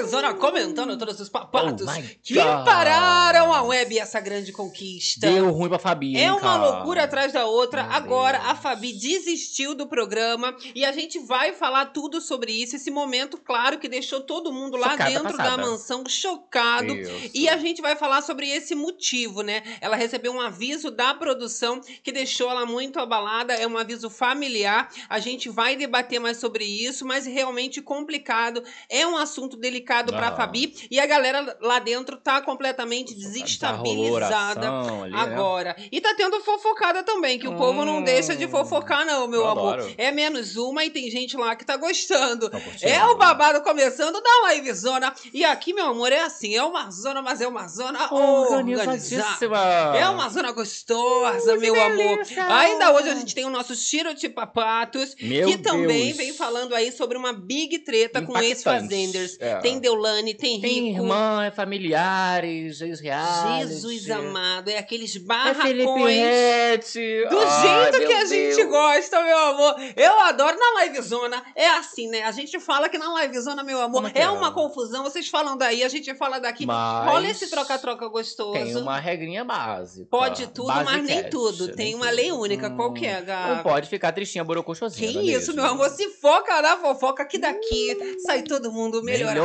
Livezona comentando todos os papatos Oh que pararam a web essa grande conquista. Deu ruim pra Fabi, É hein, uma cara? loucura atrás da outra. Meu Agora Deus. a Fabi desistiu do programa e a gente vai falar tudo sobre isso. Esse momento, claro, que deixou todo mundo lá Chocada, dentro passada. da mansão chocado. E a gente vai falar sobre esse motivo, né? Ela recebeu um aviso da produção que deixou ela muito abalada, é um aviso familiar. A gente vai debater mais sobre isso, mas realmente complicado. É um assunto delicado pra Aham. Fabi e a galera lá dentro tá completamente desestabilizada né? agora. E tá tendo fofocada também, que o povo não Hum, deixa de fofocar, não, meu eu amor. adoro. É menos uma e tem gente lá que tá gostando. Curtindo. É o babado começando da livezona. E aqui, meu amor, é assim: é uma zona, mas é uma zona organizada. Organizadíssima. É uma zona gostosa, que meu amor. Ainda hoje a gente tem o nosso Tiro de Papatos, Meu que também Deus. vem falando aí sobre uma big treta com Impactante. ex-fazenders. É. Tem Deulane, tem Tem Rico. irmã, é familiares, ex-reality. Jesus amado, é aqueles É Felipe barracões. Rett. Do Ai, jeito que a gente Deus. gosta, meu amor. Eu adoro na livezona. É assim, né? A gente fala que na livezona, meu amor, é é, é? uma confusão. Vocês falam daí, a gente fala daqui. Mas Rola esse troca-troca gostoso. Tem uma regrinha básica. Pode tudo, mas nem tudo. nem Tem uma lei única. Hum, Qual que é, Gá? Não pode ficar tristinha, borocochosinha. Que é isso, mesmo? meu amor? Se foca na fofoca que daqui sai todo mundo melhorado.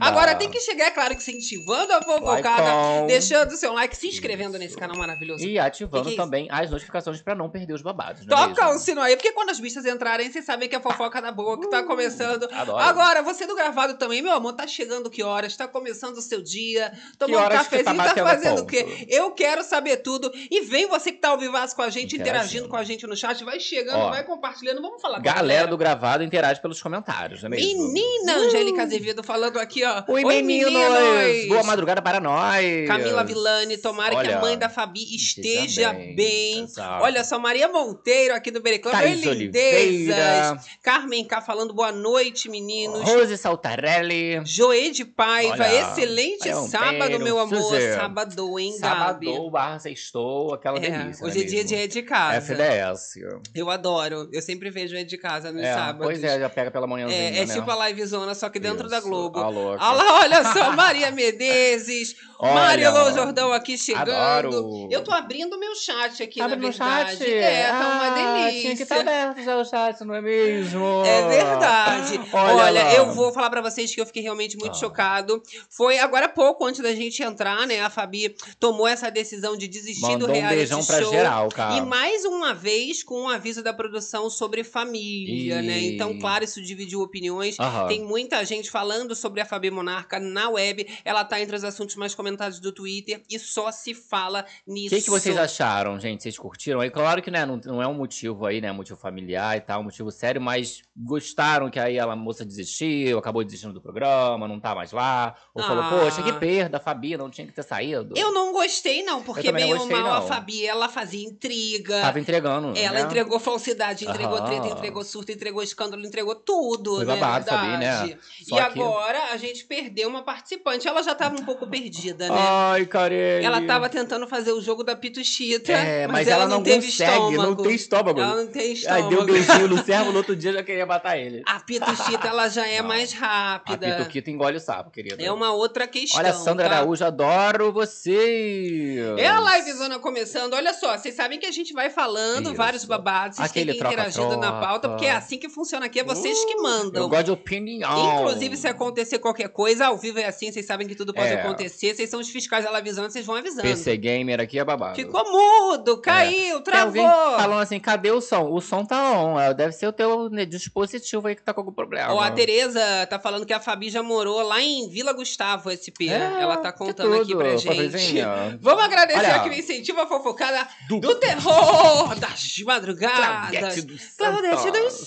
Agora tem que chegar, é claro, que incentivando a fofocada, deixando seu like, se inscrevendo nesse canal maravilhoso. E ativando Que que é isso? também as notificações pra não perder os babados. é Toca o sino aí, porque quando as bichas entrarem, vocês sabem que a fofoca da boa que tá começando. Uh, Adoro. Agora, você do gravado também, meu amor, tá chegando que horas? Tá começando o seu dia, tomando um que cafezinho, tá tá, fazendo o ponto? quê? Eu quero saber tudo. E vem você que tá ao vivaço com a gente, interagindo, Interagindo. com a gente no chat, vai chegando, Ó, vai compartilhando. Vamos falar com a Galera do gravado interage pelos comentários, não é mesmo? Menina Angélica Azevedo falando aqui, ó. Oi, meninos! meninos! Boa madrugada para nós! Camila Villani, tomara que a Olha, mãe da Fabi esteja bem. bem. Olha só, Maria Monteiro aqui do Bereclã. Oi, lindezas. Carmen K falando boa noite, meninos. Rose Saltarelli, Joê de Paiva, Olha, excelente sábado, meu amor. Suzy. Sábado, hein, Gabi? Sábado, barra sextou, aquela É, delícia. hoje é dia de de casa. FDS. Eu adoro. Eu sempre vejo de casa nos É, sábados. pois é, já pega pela manhãzinha, É, é né? tipo a livezona, só que dentro da Isso, Globo. Louca. Olha lá, olha só, Maria Menezes, Olha, Marilô Jordão aqui chegando. adoro. Eu tô abrindo meu chat aqui, Abre na verdade. chat. É, tá uma Ah, delícia. Tinha que estar aberto já o chat, não é mesmo? É verdade. Olha, Olha, eu vou falar pra vocês que eu fiquei realmente muito Ah. chocado. Foi agora há pouco, antes da gente entrar, né? A Fabi tomou essa decisão de desistir Mandou do um reality beijão pra show. geral, cara. E mais uma vez com um aviso da produção sobre família, né? E- Então, claro, isso dividiu opiniões. Aham. Tem muita gente falando sobre a Fabi Monarca na web. Ela tá entre os assuntos mais comentados do Twitter e só se fala O nisso. que, que vocês acharam, gente? Vocês curtiram? É claro que né, não, não é um motivo aí, né? Motivo familiar e tal, um motivo sério, mas gostaram que aí a moça desistiu, acabou desistindo do programa, não tá mais lá. Ou falou, Ah. poxa, que perda, a Fabi não tinha que ter saído. Eu não gostei, não, porque não ou gostei, mal a não. Fabi, ela fazia intriga. Tava entregando. Ela né? entregou falsidade, entregou treta, entregou surto, entregou escândalo, entregou tudo, Foi né? babado, Fabi, né? Só E que- agora a gente perdeu uma participante. Ela já tava um pouco perdida, né? Ai, Carelli. Ela tava tentando fazer o jogo da Pituchita, É, mas, mas, ela, ela, não teve consegue, estômago. não tem estômago. Ela não tem Aí estômago. deu um beijinho no servo, no outro dia já queria matar ele. A Pituchita, ela já é Não. mais A rápida. Pituquita engole o sapo, querida. É uma outra questão. Olha, Sandra tá? Araújo, adoro você. É a livezona começando. Olha só, vocês sabem que a gente vai falando Isso. vários babados, vocês Aquele têm que ir interagindo na pauta, porque é assim que funciona aqui, é vocês que mandam. Eu gosto de opinião. Inclusive, se acontecer qualquer coisa, ao vivo é assim, vocês sabem que tudo pode É. acontecer. Vocês são os fiscais ela avisando, vocês vão avisando. PC Gamer aqui é babado. Ficou mudo, caiu, Tem alguém travou. falando assim, cadê o som? O som tá on. é, Deve ser o teu né, dispositivo aí que tá com algum problema. Ó, a Tereza tá falando que a Fabi já morou lá em Vila Gustavo, SP. É, Ela tá contando aqui pra gente. Vamos agradecer Olha. aqui o incentivo à fofocada Do- do, terror das madrugadas. Claudete dos Claudete Santos.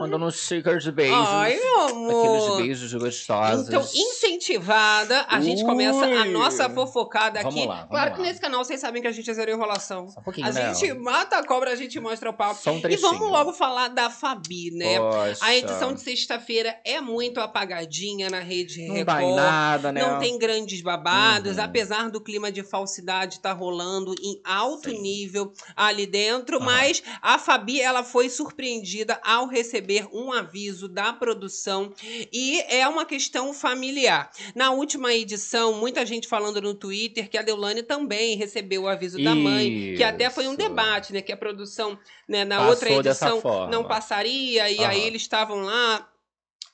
Mandando uns stickers de beijos. Ai, meu amor. Aqueles beijos gostosos. Então, incentivada, a gente começa a nossa fofocada Vamos aqui. lá, vamos claro lá. que nesse canal vocês sabem que a gente é zero enrolação. Só um pouquinho, A né? gente mata a cobra, a gente mostra o pau. Só um E vamos logo falar da Fabi, né? Poxa. A edição de sexta-feira é muito apagadinha na rede Não Record. dá em nada, né? Não tem grandes babados, Uhum. apesar do clima de falsidade estar rolando em alto Sim. nível ali dentro, Aham. mas a Fabi ela foi surpreendida ao receber receber um aviso da produção e é uma questão familiar. Na última edição, muita gente falando no Twitter que a Deolane também recebeu o aviso da mãe, que até foi um Isso. debate, né? Que a produção, né, na Passou outra edição não passaria, e aí Aham. eles estavam lá.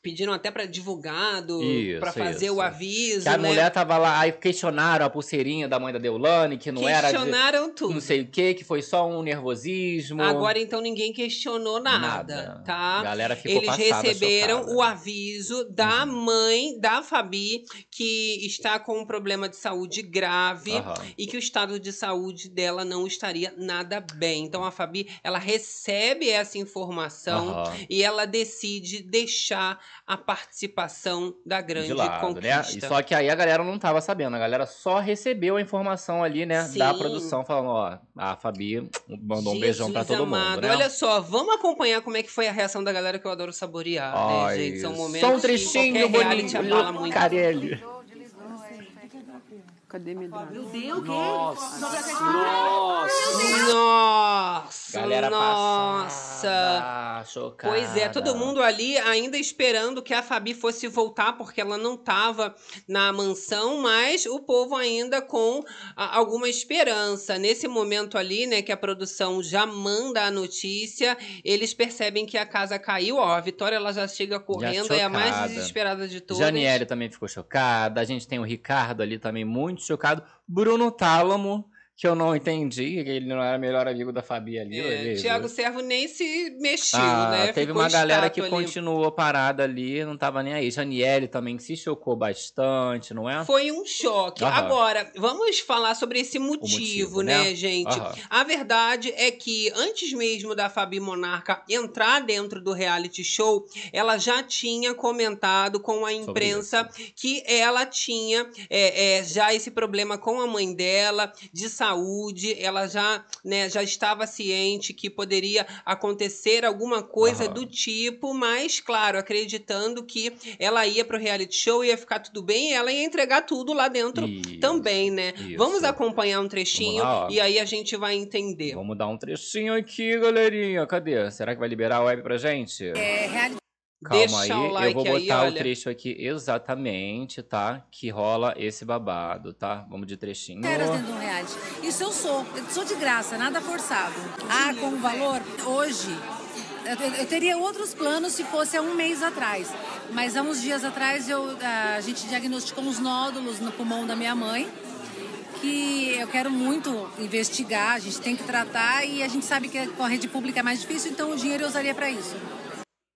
Pediram até para divulgado, para fazer isso. o aviso, Que a né? mulher tava lá, aí questionaram a pulseirinha da mãe da Deolane, que não era de Questionaram tudo. não sei o que, que foi só um nervosismo. Agora então ninguém questionou nada, Nada. A tá? galera ficou Eles passada, receberam chocada. o aviso da Uhum. mãe da Fabi que está com um problema de saúde grave. Aham. E que o estado de saúde dela não estaria nada bem. Então a Fabi, ela recebe essa informação Aham. e ela decide deixar a participação da grande de lado, né? conquista. E só que aí a galera não tava sabendo, a galera só recebeu a informação ali, né, da Sim. produção, falando, ó, a Fabi mandou um beijão pra Jesus todo mundo, amado. né? Olha só, vamos acompanhar como é que foi a reação da galera que eu adoro saborear, Ai, né, gente? São momentos só um que trechinho qualquer reality abala muito. Carelli. Cadê Medrado? Nossa, Galera nossa. passada, chocada. Pois é, todo mundo ali ainda esperando que a Fabi fosse voltar, porque ela não estava na mansão, mas o povo ainda com a- alguma esperança. Nesse momento ali, né, que a produção já manda a notícia, eles percebem que a casa caiu. Ó, a Vitória ela já chega correndo, é a mais desesperada de todas. Janiele também ficou chocada. A gente tem o Ricardo ali também muito chocado. Bruno Tálamo, que eu não entendi, que ele não era melhor amigo da Fabi ali. É. Tiago Servo nem se mexeu, Ah, né? teve Ficou uma galera que ali. continuou parada ali, não tava nem aí. Janiele também se chocou bastante, não é? Foi um choque. Aham. Agora, vamos falar sobre esse motivo, motivo, né, né? gente? Aham. A verdade é que antes mesmo da Fabi Monarca entrar dentro do reality show, ela já tinha comentado com a imprensa que ela tinha é, é, já esse problema com a mãe dela, de saúde. Ela já, né, já estava ciente que poderia acontecer alguma coisa Aham. do tipo, mas, claro, acreditando que ela ia pro reality show, ia ficar tudo bem e ela ia entregar tudo lá dentro Isso, também, né? isso. Vamos acompanhar um trechinho lá, e aí a gente vai entender. Vamos dar um trechinho aqui, galerinha. Cadê? Será que vai liberar a web pra gente? É, realidade. Calma Deixa aí, like eu vou aí, botar o olha. trecho aqui exatamente, tá? Que rola esse babado, tá? Vamos de trechinho. Dentro de um reality. Isso eu sou. Eu sou de graça, nada forçado. Ah, com o valor, hoje. Eu, eu teria outros planos se fosse há um mês atrás. Mas há uns dias atrás eu, a gente diagnosticou uns nódulos no pulmão da minha mãe. Que eu quero muito investigar, a gente tem que tratar e a gente sabe que com a rede pública é mais difícil, então o dinheiro eu usaria para isso.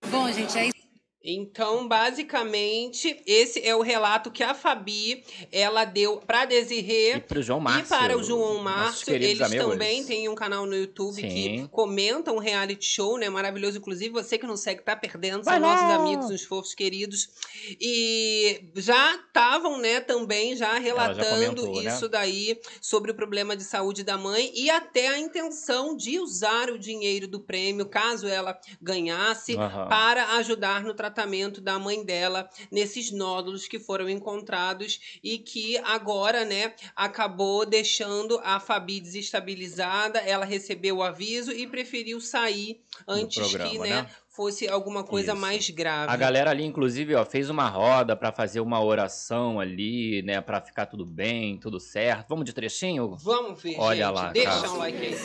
Bom, gente, é isso. Então, basicamente, esse é o relato que a Fabi ela deu para E Desirê pro João Márcio. E para o João Márcio, eles amigos. também têm um canal no YouTube que Sim. comentam um reality show, né? Maravilhoso. Inclusive, você que não segue, tá perdendo. São Vai nossos amigos, uns fofos queridos. E já estavam, né, também já relatando comentou, né? isso daí sobre o problema de saúde da mãe e até a intenção de usar o dinheiro do prêmio, caso ela ganhasse, Aham. para ajudar no tratamento da mãe dela nesses nódulos que foram encontrados e que agora, né, acabou deixando a Fabi desestabilizada. Ela recebeu o aviso e preferiu sair antes programa, que, né, né? fosse alguma coisa Isso. mais grave. A galera ali, inclusive, ó, fez uma roda pra fazer uma oração ali, né? Pra ficar tudo bem, tudo certo. Vamos de trechinho? Vamos ver, Olha gente. lá, Deixa cara. um like aí.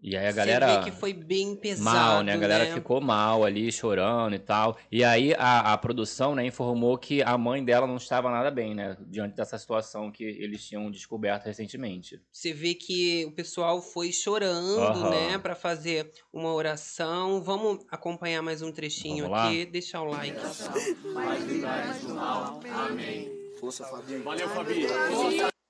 E aí a Você galera. vê que foi bem pesado, Mal, né? A galera né? ficou mal ali, chorando e tal. E aí a, a produção, né, informou que a mãe dela não estava nada bem, né? Diante dessa situação que eles tinham descoberto recentemente. Você vê que o pessoal foi chorando, Aham. né, Pra fazer uma oração. Vamos acompanhar mais um trechinho aqui. Deixa o like.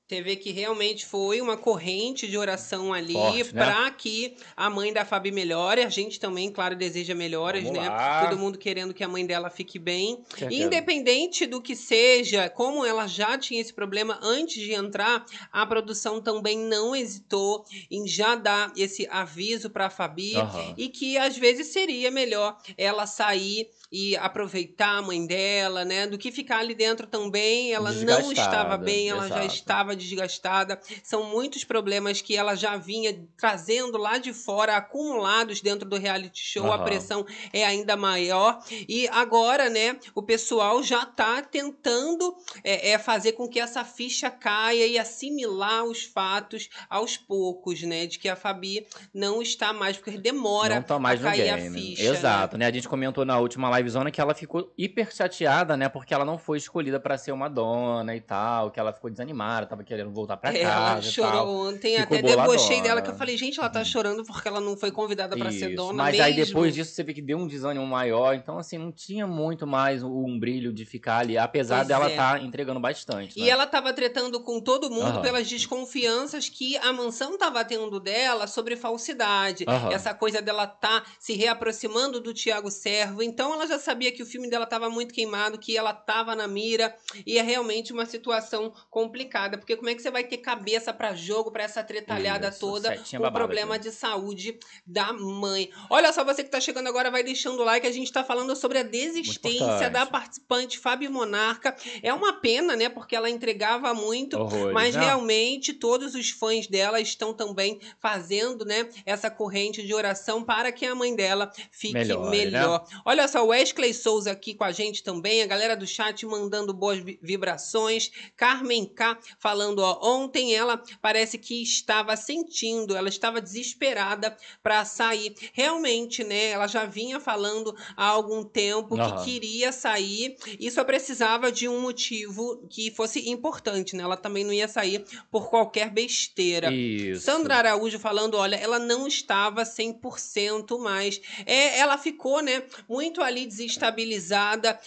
Você vê que realmente foi uma corrente de oração ali né? pra que a mãe da Fabi melhore. A gente também, claro, deseja melhoras, Vamos né? lá. Todo mundo querendo que a mãe dela fique bem. Certeza. Independente do que seja, como ela já tinha esse problema antes de entrar, a produção também não hesitou em já dar esse aviso para a Fabi Aham. e que às vezes seria melhor ela sair e aproveitar a mãe dela, né? Do que ficar ali dentro também. Ela não estava bem, ela já exato. estava desgastada. São muitos problemas que ela já vinha trazendo lá de fora, acumulados dentro do reality show. Uhum. A pressão é ainda maior. E agora, né, o pessoal já tá tentando é, é, fazer com que essa ficha caia e assimilar os fatos aos poucos, né? De que a Fabi não está mais, porque demora não tá mais a cair game. a ficha. Né? Exato, né? né? A gente comentou na última livezona que ela ficou hiper chateada, né? Porque ela não foi escolhida para ser uma dona e tal, que ela ficou desanimada, tava querendo voltar pra é, casa. Ela chorou ontem, ficou até debochei dela que eu falei, gente, ela tá chorando porque ela não foi convidada para ser dona. Mas mesmo. aí depois disso você vê que deu um desânimo maior, então assim, não tinha muito mais um brilho de ficar ali, apesar pois dela é. tá entregando bastante. Né? E ela tava tretando com todo mundo uhum. pelas desconfianças que a mansão tava tendo dela sobre falsidade. Uhum. Essa coisa dela tá se reaproximando do Tiago Servo. Então ela já sabia que o filme dela tava muito queimado, que ela tava na mira. E é realmente uma situação complicada. Porque como é que você vai ter cabeça para jogo, para essa tretalhada Isso, toda, com o problema aqui. de saúde da mãe? Olha só, você que tá chegando agora, vai deixando o like. A gente tá falando sobre a desistência da participante Fábio Monarca. É uma pena, né? Porque ela entregava muito, mas né? realmente todos os fãs dela estão também fazendo, né, essa corrente de oração para que a mãe dela fique melhor. melhor. Né? Olha só, o Wesley Souza aqui com a gente também, a galera do chat mandando boas vibrações. Carmen K falando, ó, ontem ela parece que estava sentindo, ela estava desesperada para sair. Realmente, né, ela já vinha falando há algum tempo uhum. que queria sair e só precisava de um motivo que fosse importante, né? Ela também não ia sair por qualquer besteira. Isso. Sandra Araújo falando, olha, ela não estava 100% mais. É, ela ficou, né, muito ali desestabilizada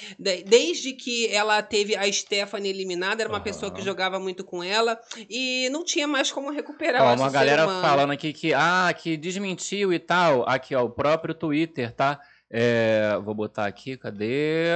desde que ela teve a Stephanie eliminada, era uma uhum. pessoa que jogava muito com ela e não tinha mais como recuperar ó, uma galera falando aqui que ah, que desmentiu e tal. Aqui, ó, o próprio Twitter, tá? É, vou botar aqui, cadê?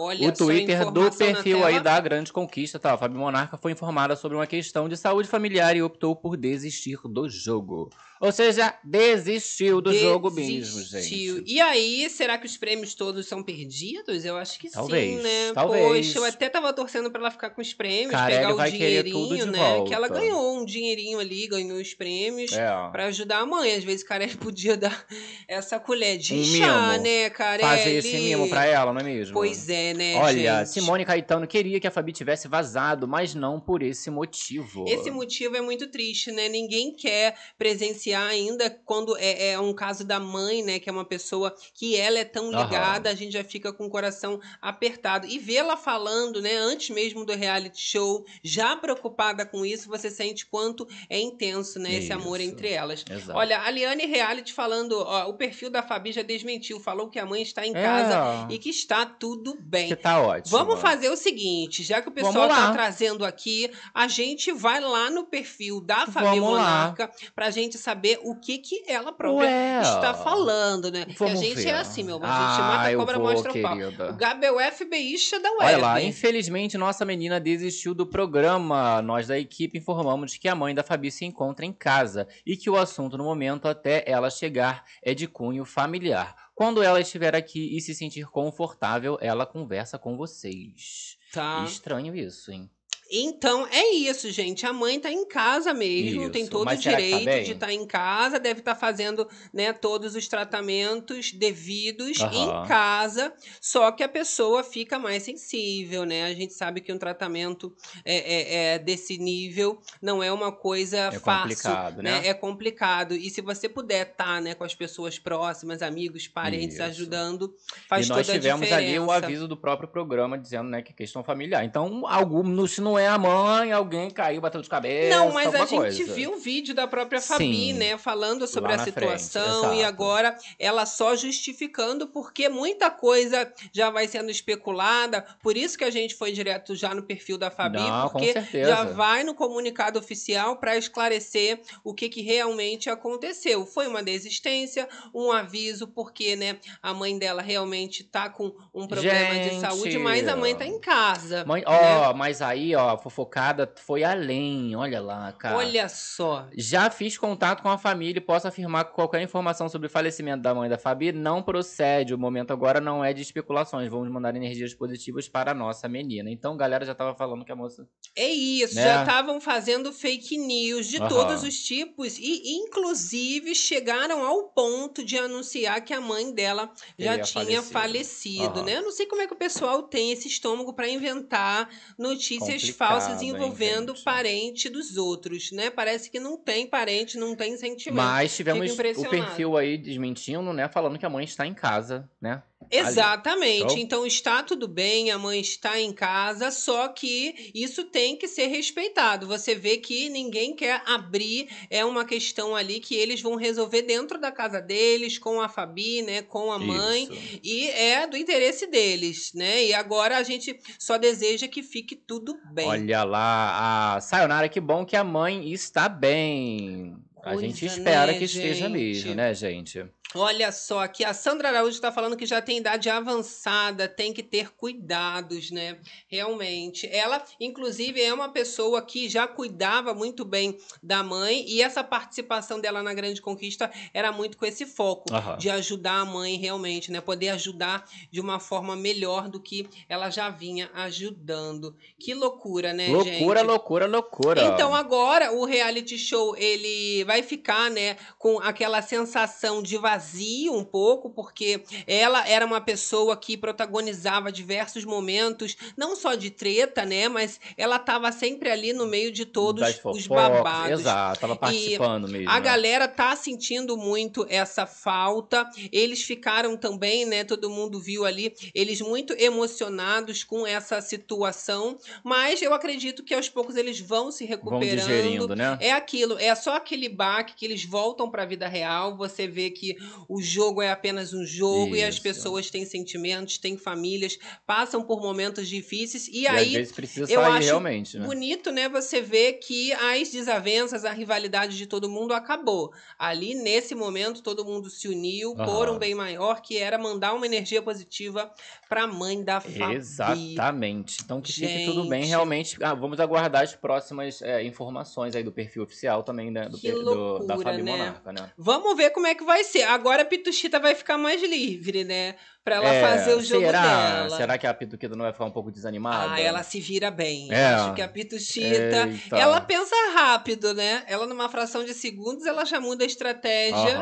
Olha o Twitter do perfil aí da Grande Conquista, tá? Fábio Monarca foi informada sobre uma questão de saúde familiar e optou por desistir do jogo. Ou seja, desistiu do desistiu. jogo mesmo, gente. E aí, será que os prêmios todos são perdidos? Eu acho que talvez, sim, né? Talvez. Poxa, eu até tava torcendo pra ela ficar com os prêmios, Carelli pegar o dinheirinho, né? Volta. Que ela ganhou um dinheirinho ali, ganhou os prêmios é. pra ajudar a mãe. Às vezes, Carelli podia dar essa colher de um chá, mimo. né, Carelli? Fazer esse mimo pra ela, não é mesmo? Pois é, né, Olha, gente? Simone Caetano queria que a Fabi tivesse vazado, mas não por esse motivo. Esse motivo é muito triste, né? Ninguém quer presenciar ainda quando é, é, um caso da mãe, né, que é uma pessoa que ela é tão ligada, uhum. a gente já fica com o coração apertado. E vê-la falando, né, antes mesmo do reality show, já preocupada com isso, você sente quanto é intenso, né, esse amor entre elas. Exato. Olha, a Liane Reality falando, ó, o perfil da Fabi já desmentiu, falou que a mãe está em casa é. e que está tudo bem. Que tá ótimo. Vamos fazer o seguinte, já que o pessoal está trazendo aqui, a gente vai lá no perfil da Fabi Vamos Monarca lá. pra gente saber o que que ela própria Ué, está falando, né? Porque a gente ver. é assim, meu amor. A gente ah, mata a cobra, vou, mostra o pau. O Gabi é FBIsta da. Olha lá, infelizmente nossa menina desistiu do programa. Nós da equipe informamos que a mãe da Fabi se encontra em casa e que o assunto no momento até ela chegar é de cunho familiar. Quando ela estiver aqui e se sentir confortável, ela conversa com vocês. Tá. Estranho isso, hein? Então, é isso, gente. A mãe tá em casa mesmo, isso. tem todo Mas o direito tá de estar tá em casa, deve estar tá fazendo né, todos os tratamentos devidos uhum. em casa, só que a pessoa fica mais sensível, né? A gente sabe que um tratamento é, é, é desse nível não é uma coisa é fácil. Complicado, né? né? É complicado. E se você puder estar tá, né, com as pessoas próximas, amigos, parentes, isso. ajudando, faz toda a diferença. E nós tivemos ali o aviso do próprio programa dizendo né, que é questão familiar. Então, algum, se não é a mãe, alguém caiu, bateu de cabeça. Não, mas a gente coisa. viu o vídeo da própria Fabi, Sim, né? Falando sobre a situação e agora ela só justificando porque muita coisa já vai sendo especulada. Por isso que a gente foi direto já no perfil da Fabi, Não, porque já vai no comunicado oficial para esclarecer o que, que realmente aconteceu. Foi uma desistência, um aviso, porque né, a mãe dela realmente tá com um problema gente, de saúde, mas a mãe tá em casa. Mãe, né? ó, mas aí, ó, ó, a fofocada foi além. Olha lá, cara. Olha só. Já fiz contato com a família e posso afirmar que qualquer informação sobre o falecimento da mãe da Fabi não procede. O momento agora não é de especulações. Vamos mandar energias positivas para a nossa menina. Então, galera já tava falando que a moça. É isso, né? já estavam fazendo fake news de uhum. todos os tipos e, inclusive, chegaram ao ponto de anunciar que a mãe dela já tinha falecido, falecido uhum. né? Eu não sei como é que o pessoal tem esse estômago para inventar notícias falsas envolvendo hein, parente dos outros, né? Parece que não tem parente, não tem sentimento. Mas tivemos o perfil aí desmentindo, né? Falando que a mãe está em casa, né? Exatamente. Ali. Então está tudo bem, a mãe está em casa, só que isso tem que ser respeitado. Você vê que ninguém quer abrir, é uma questão ali que eles vão resolver dentro da casa deles, com a Fabi, né, com a mãe, isso. e é do interesse deles, né? E agora a gente só deseja que fique tudo bem. Olha lá, a Sayonara, que bom que a mãe está bem. A gente espera né, que esteja gente? mesmo, né, gente? Olha só, aqui a Sandra Araújo está falando que já tem idade avançada, tem que ter cuidados, né? Realmente. Ela, inclusive, é uma pessoa que já cuidava muito bem da mãe e essa participação dela na Grande Conquista era muito com esse foco de ajudar a mãe realmente, né? Poder ajudar de uma forma melhor do que ela já vinha ajudando. Que loucura, né, loucura, gente? Loucura, loucura, loucura. Então agora o reality show ele vai ficar, né, com aquela sensação de vazio vazio um pouco, porque ela era uma pessoa que protagonizava diversos momentos, não só de treta, né? Mas ela estava sempre ali no meio de todos os babados. Exato, tava participando e mesmo. A né? galera tá sentindo muito essa falta. Eles ficaram também, né? Todo mundo viu ali, eles muito emocionados com essa situação. Mas eu acredito que aos poucos eles vão se recuperando. Vão digerindo, né? É aquilo, é só aquele baque que eles voltam para a vida real. Você vê que o jogo é apenas um jogo Isso. e as pessoas têm sentimentos, têm famílias, passam por momentos difíceis e, e aí às vezes precisa eu acho realmente, né? bonito, né, você ver que as desavenças, a rivalidade de todo mundo acabou. Ali nesse momento todo mundo se uniu uhum. por um bem maior que era mandar uma energia positiva para a mãe da Fabi. Exatamente. Então que Gente. fique tudo bem, realmente. Ah, vamos aguardar as próximas é, informações aí do perfil oficial também né, do, loucura, do, da Fabi né? Monarca, né? Vamos ver como é que vai ser. Agora a Pituchita vai ficar mais livre, né? Pra ela é, fazer o jogo será? dela. Será que a Pituquita não vai ficar um pouco desanimada? Ah, ela se vira bem. É. Acho que a Pituchita, Eita. ela pensa rápido, né? Ela numa fração de segundos, ela já muda a estratégia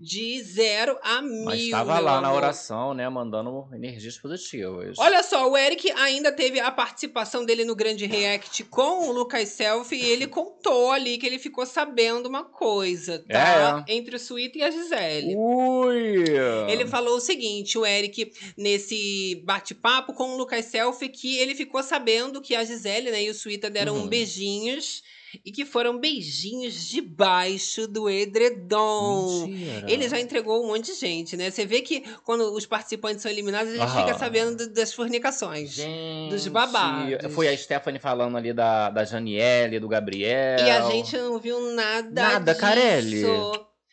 de zero a mil. Mas estava lá amor. na oração, né? Mandando energias positivas. Olha só, o Eric ainda teve a participação dele no grande react com o Lucas Selfie e ele contou ali que ele ficou sabendo uma coisa, tá? É. Entre o Suíta e a Gisele. Ui! Ele falou o seguinte, o Eric Eric nesse bate-papo com o Lucas Selfie que ele ficou sabendo que a Gisele né, e o Suíta deram uhum. beijinhos e que foram beijinhos debaixo do edredom. Mentira. Ele já entregou um monte de gente, né? Você vê que quando os participantes são eliminados, a gente Aham. fica sabendo das fornicações, gente. dos babados. Foi a Stephanie falando ali da, da Janiele, do Gabriel. E a gente não viu nada Nada, disso. Carelli.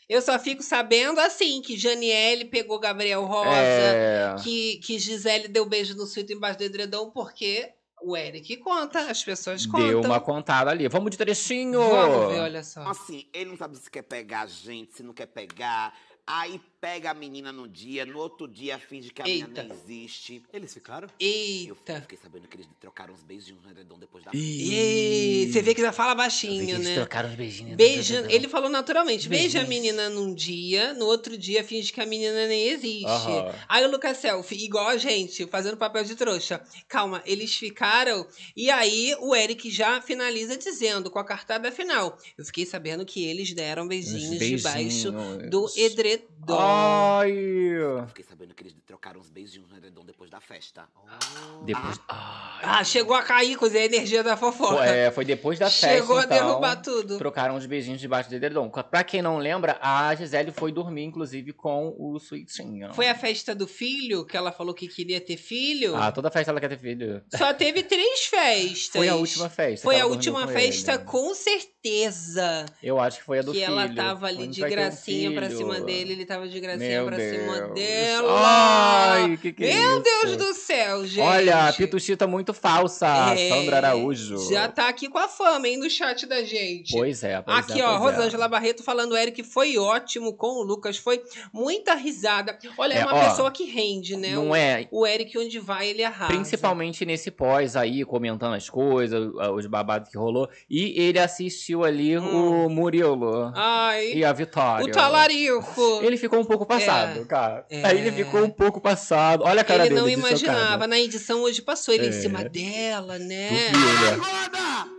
Eu só fico sabendo assim que Janiele pegou Gabriel Rosa, é... que, que Gisele deu beijo no suíte embaixo do edredom, porque o Eric conta, as pessoas contam. Deu uma contada ali. Vamos de trechinho! Vamos ver, olha só. Assim, ele não sabe se quer pegar a gente, se não quer pegar. Aí pega a menina no dia, no outro dia finge que a Eita. menina não existe. Eles ficaram? Eita. Eu fiquei sabendo que eles trocaram uns beijinhos no redondão depois da E você vê que já fala baixinho, né? Eles trocaram uns beijinhos. Beija... Ele falou naturalmente. Beija a menina num dia, no outro dia finge que a menina nem existe. Uhum. Aí o Lucas Selfie, igual a gente, fazendo papel de trouxa. Calma, eles ficaram. E aí o Eric já finaliza dizendo, com a cartada final. Eu fiquei sabendo que eles deram beijinhos, beijinhos. debaixo do edredom edredom. Ai! Fiquei sabendo que eles trocaram uns beijinhos no edredom depois da festa. Oh. Depois. Ah. ah, chegou a cair com a energia da fofoca. Foi, é, foi depois da festa. Chegou então, a derrubar tudo. Trocaram uns beijinhos debaixo do edredom. Pra quem não lembra, a Gisele foi dormir, inclusive, com o Sweetinho. Foi a festa do filho, que ela falou que queria ter filho. Ah, toda festa ela quer ter filho. Só teve três festas. Foi a última festa. Foi a última festa, com, com certeza certeza. Eu acho que foi a do que filho. Que ela tava ali de gracinha pra cima dele, ele tava de gracinha Meu pra Deus. cima dela. Ai, que que é Meu isso? Deus do céu, gente. Olha, Pituchita muito falsa, é, Sandra Araújo. Já tá aqui com a fama, hein, no chat da gente. Pois é, pois Aqui, é, ó, pois Rosângela é. Barreto falando, Eric foi ótimo com o Lucas, foi muita risada. Olha, é, é uma ó, pessoa que rende, né? Não o, é. O Eric, onde vai, ele arrasa. Principalmente nesse pós aí, comentando as coisas, os babados que rolou. E ele assistiu ali hum. o Murilo. Ai. E a Vitória. O talarico. Ele ficou um pouco passado, é. cara. É. Aí ele ficou um pouco passado. Olha a cara ele dele. Ele não imaginava. Na edição hoje passou ele é. em cima dela, né? Tu viu,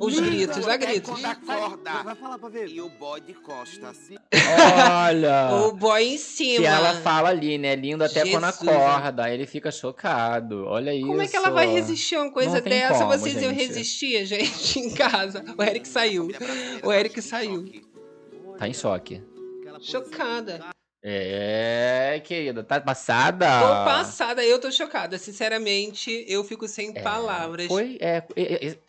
né? Os gritos, dá gritos. Da corda. Vai falar pra ver. E o boy de costa, assim. Olha! o boy em cima. Que ela fala ali, né? Lindo até Jesus. quando acorda. Aí ele fica chocado. Olha isso. Como é que ela vai resistir a uma coisa dessa? Como, Vocês gente. iam resistir, gente, em casa. O Eric saiu. O Eric saiu. Tá em choque. Chocada. É, querida, tá passada? Tô passada, eu tô chocada. Sinceramente, eu fico sem é, palavras. Foi, é,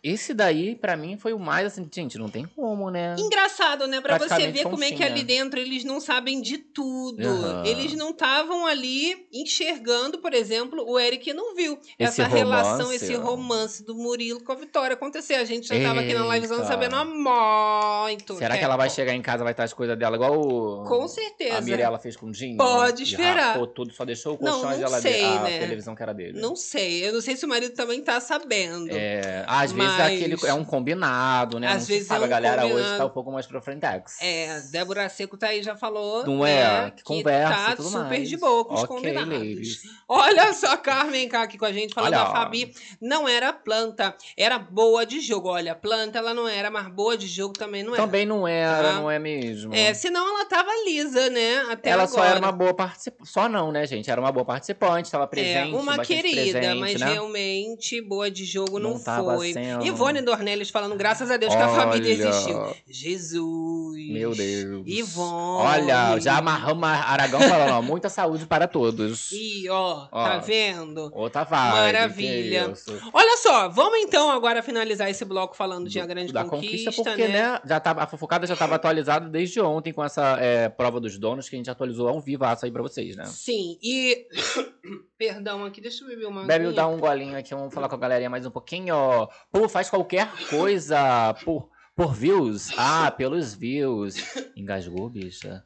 esse daí, pra mim, foi o mais assim, gente, não tem como, né? Engraçado, né? Pra você ver como é que ali dentro eles não sabem de tudo. Uhum. Eles não estavam ali enxergando, por exemplo, o Eric não viu esse essa romance, relação, esse romance do Murilo com a Vitória acontecer. A gente já Eita. tava aqui na livezão sabendo há muito. Será que ela vai chegar em casa vai estar as coisas dela igual o... Com certeza. A Mirella fez com o Dinho. Pode esperar. Rapou tudo, só deixou o colchão não, e não sei, a né? televisão que era dele. Não sei. Eu não sei se o marido também tá sabendo. É, às mas... vezes é, aquele, é um combinado, né? Às não vezes sabe, é um a galera combinado. hoje tá um pouco mais pra frentex. É, Débora Seco tá aí, já falou. Não é? Né, que conversa tá tudo super mais. de boa com os okay, combinados. Ladies. Olha só Carmen cá aqui com a gente, falando Olha. a Fabi. Não era planta, era boa de jogo. Olha, planta ela não era, mas boa de jogo também não era. Também não era, Tá? não é mesmo. É, senão ela tava lisa, né? Até ela agora. só era uma boa participante. Só não, né, gente? Era uma boa participante, estava presente. É, uma querida, presente, mas né? realmente boa de jogo não, Não foi. sendo. Ivone Dornelles falando, graças a Deus que a família Olha. existiu. Jesus. Meu Deus. Ivone. Olha, já amarramos Aragão falando, ó, muita saúde para todos. Ih, ó, Ó. tá vendo? Outra vibe. Maravilha. Olha só, vamos então agora finalizar esse bloco falando de A Grande da Conquista, conquista, porque, né? né, já tava, a fofocada já estava atualizada desde ontem com essa é, prova dos donos que a gente atualizou ao vivo aí pra vocês, né? Sim, e... Perdão aqui, deixa eu beber uma Bebe, dá um golinho aqui, vamos falar com a galerinha mais um pouquinho. Pô, faz qualquer coisa por, por views. Ah, pelos views. Engasgou, bicha?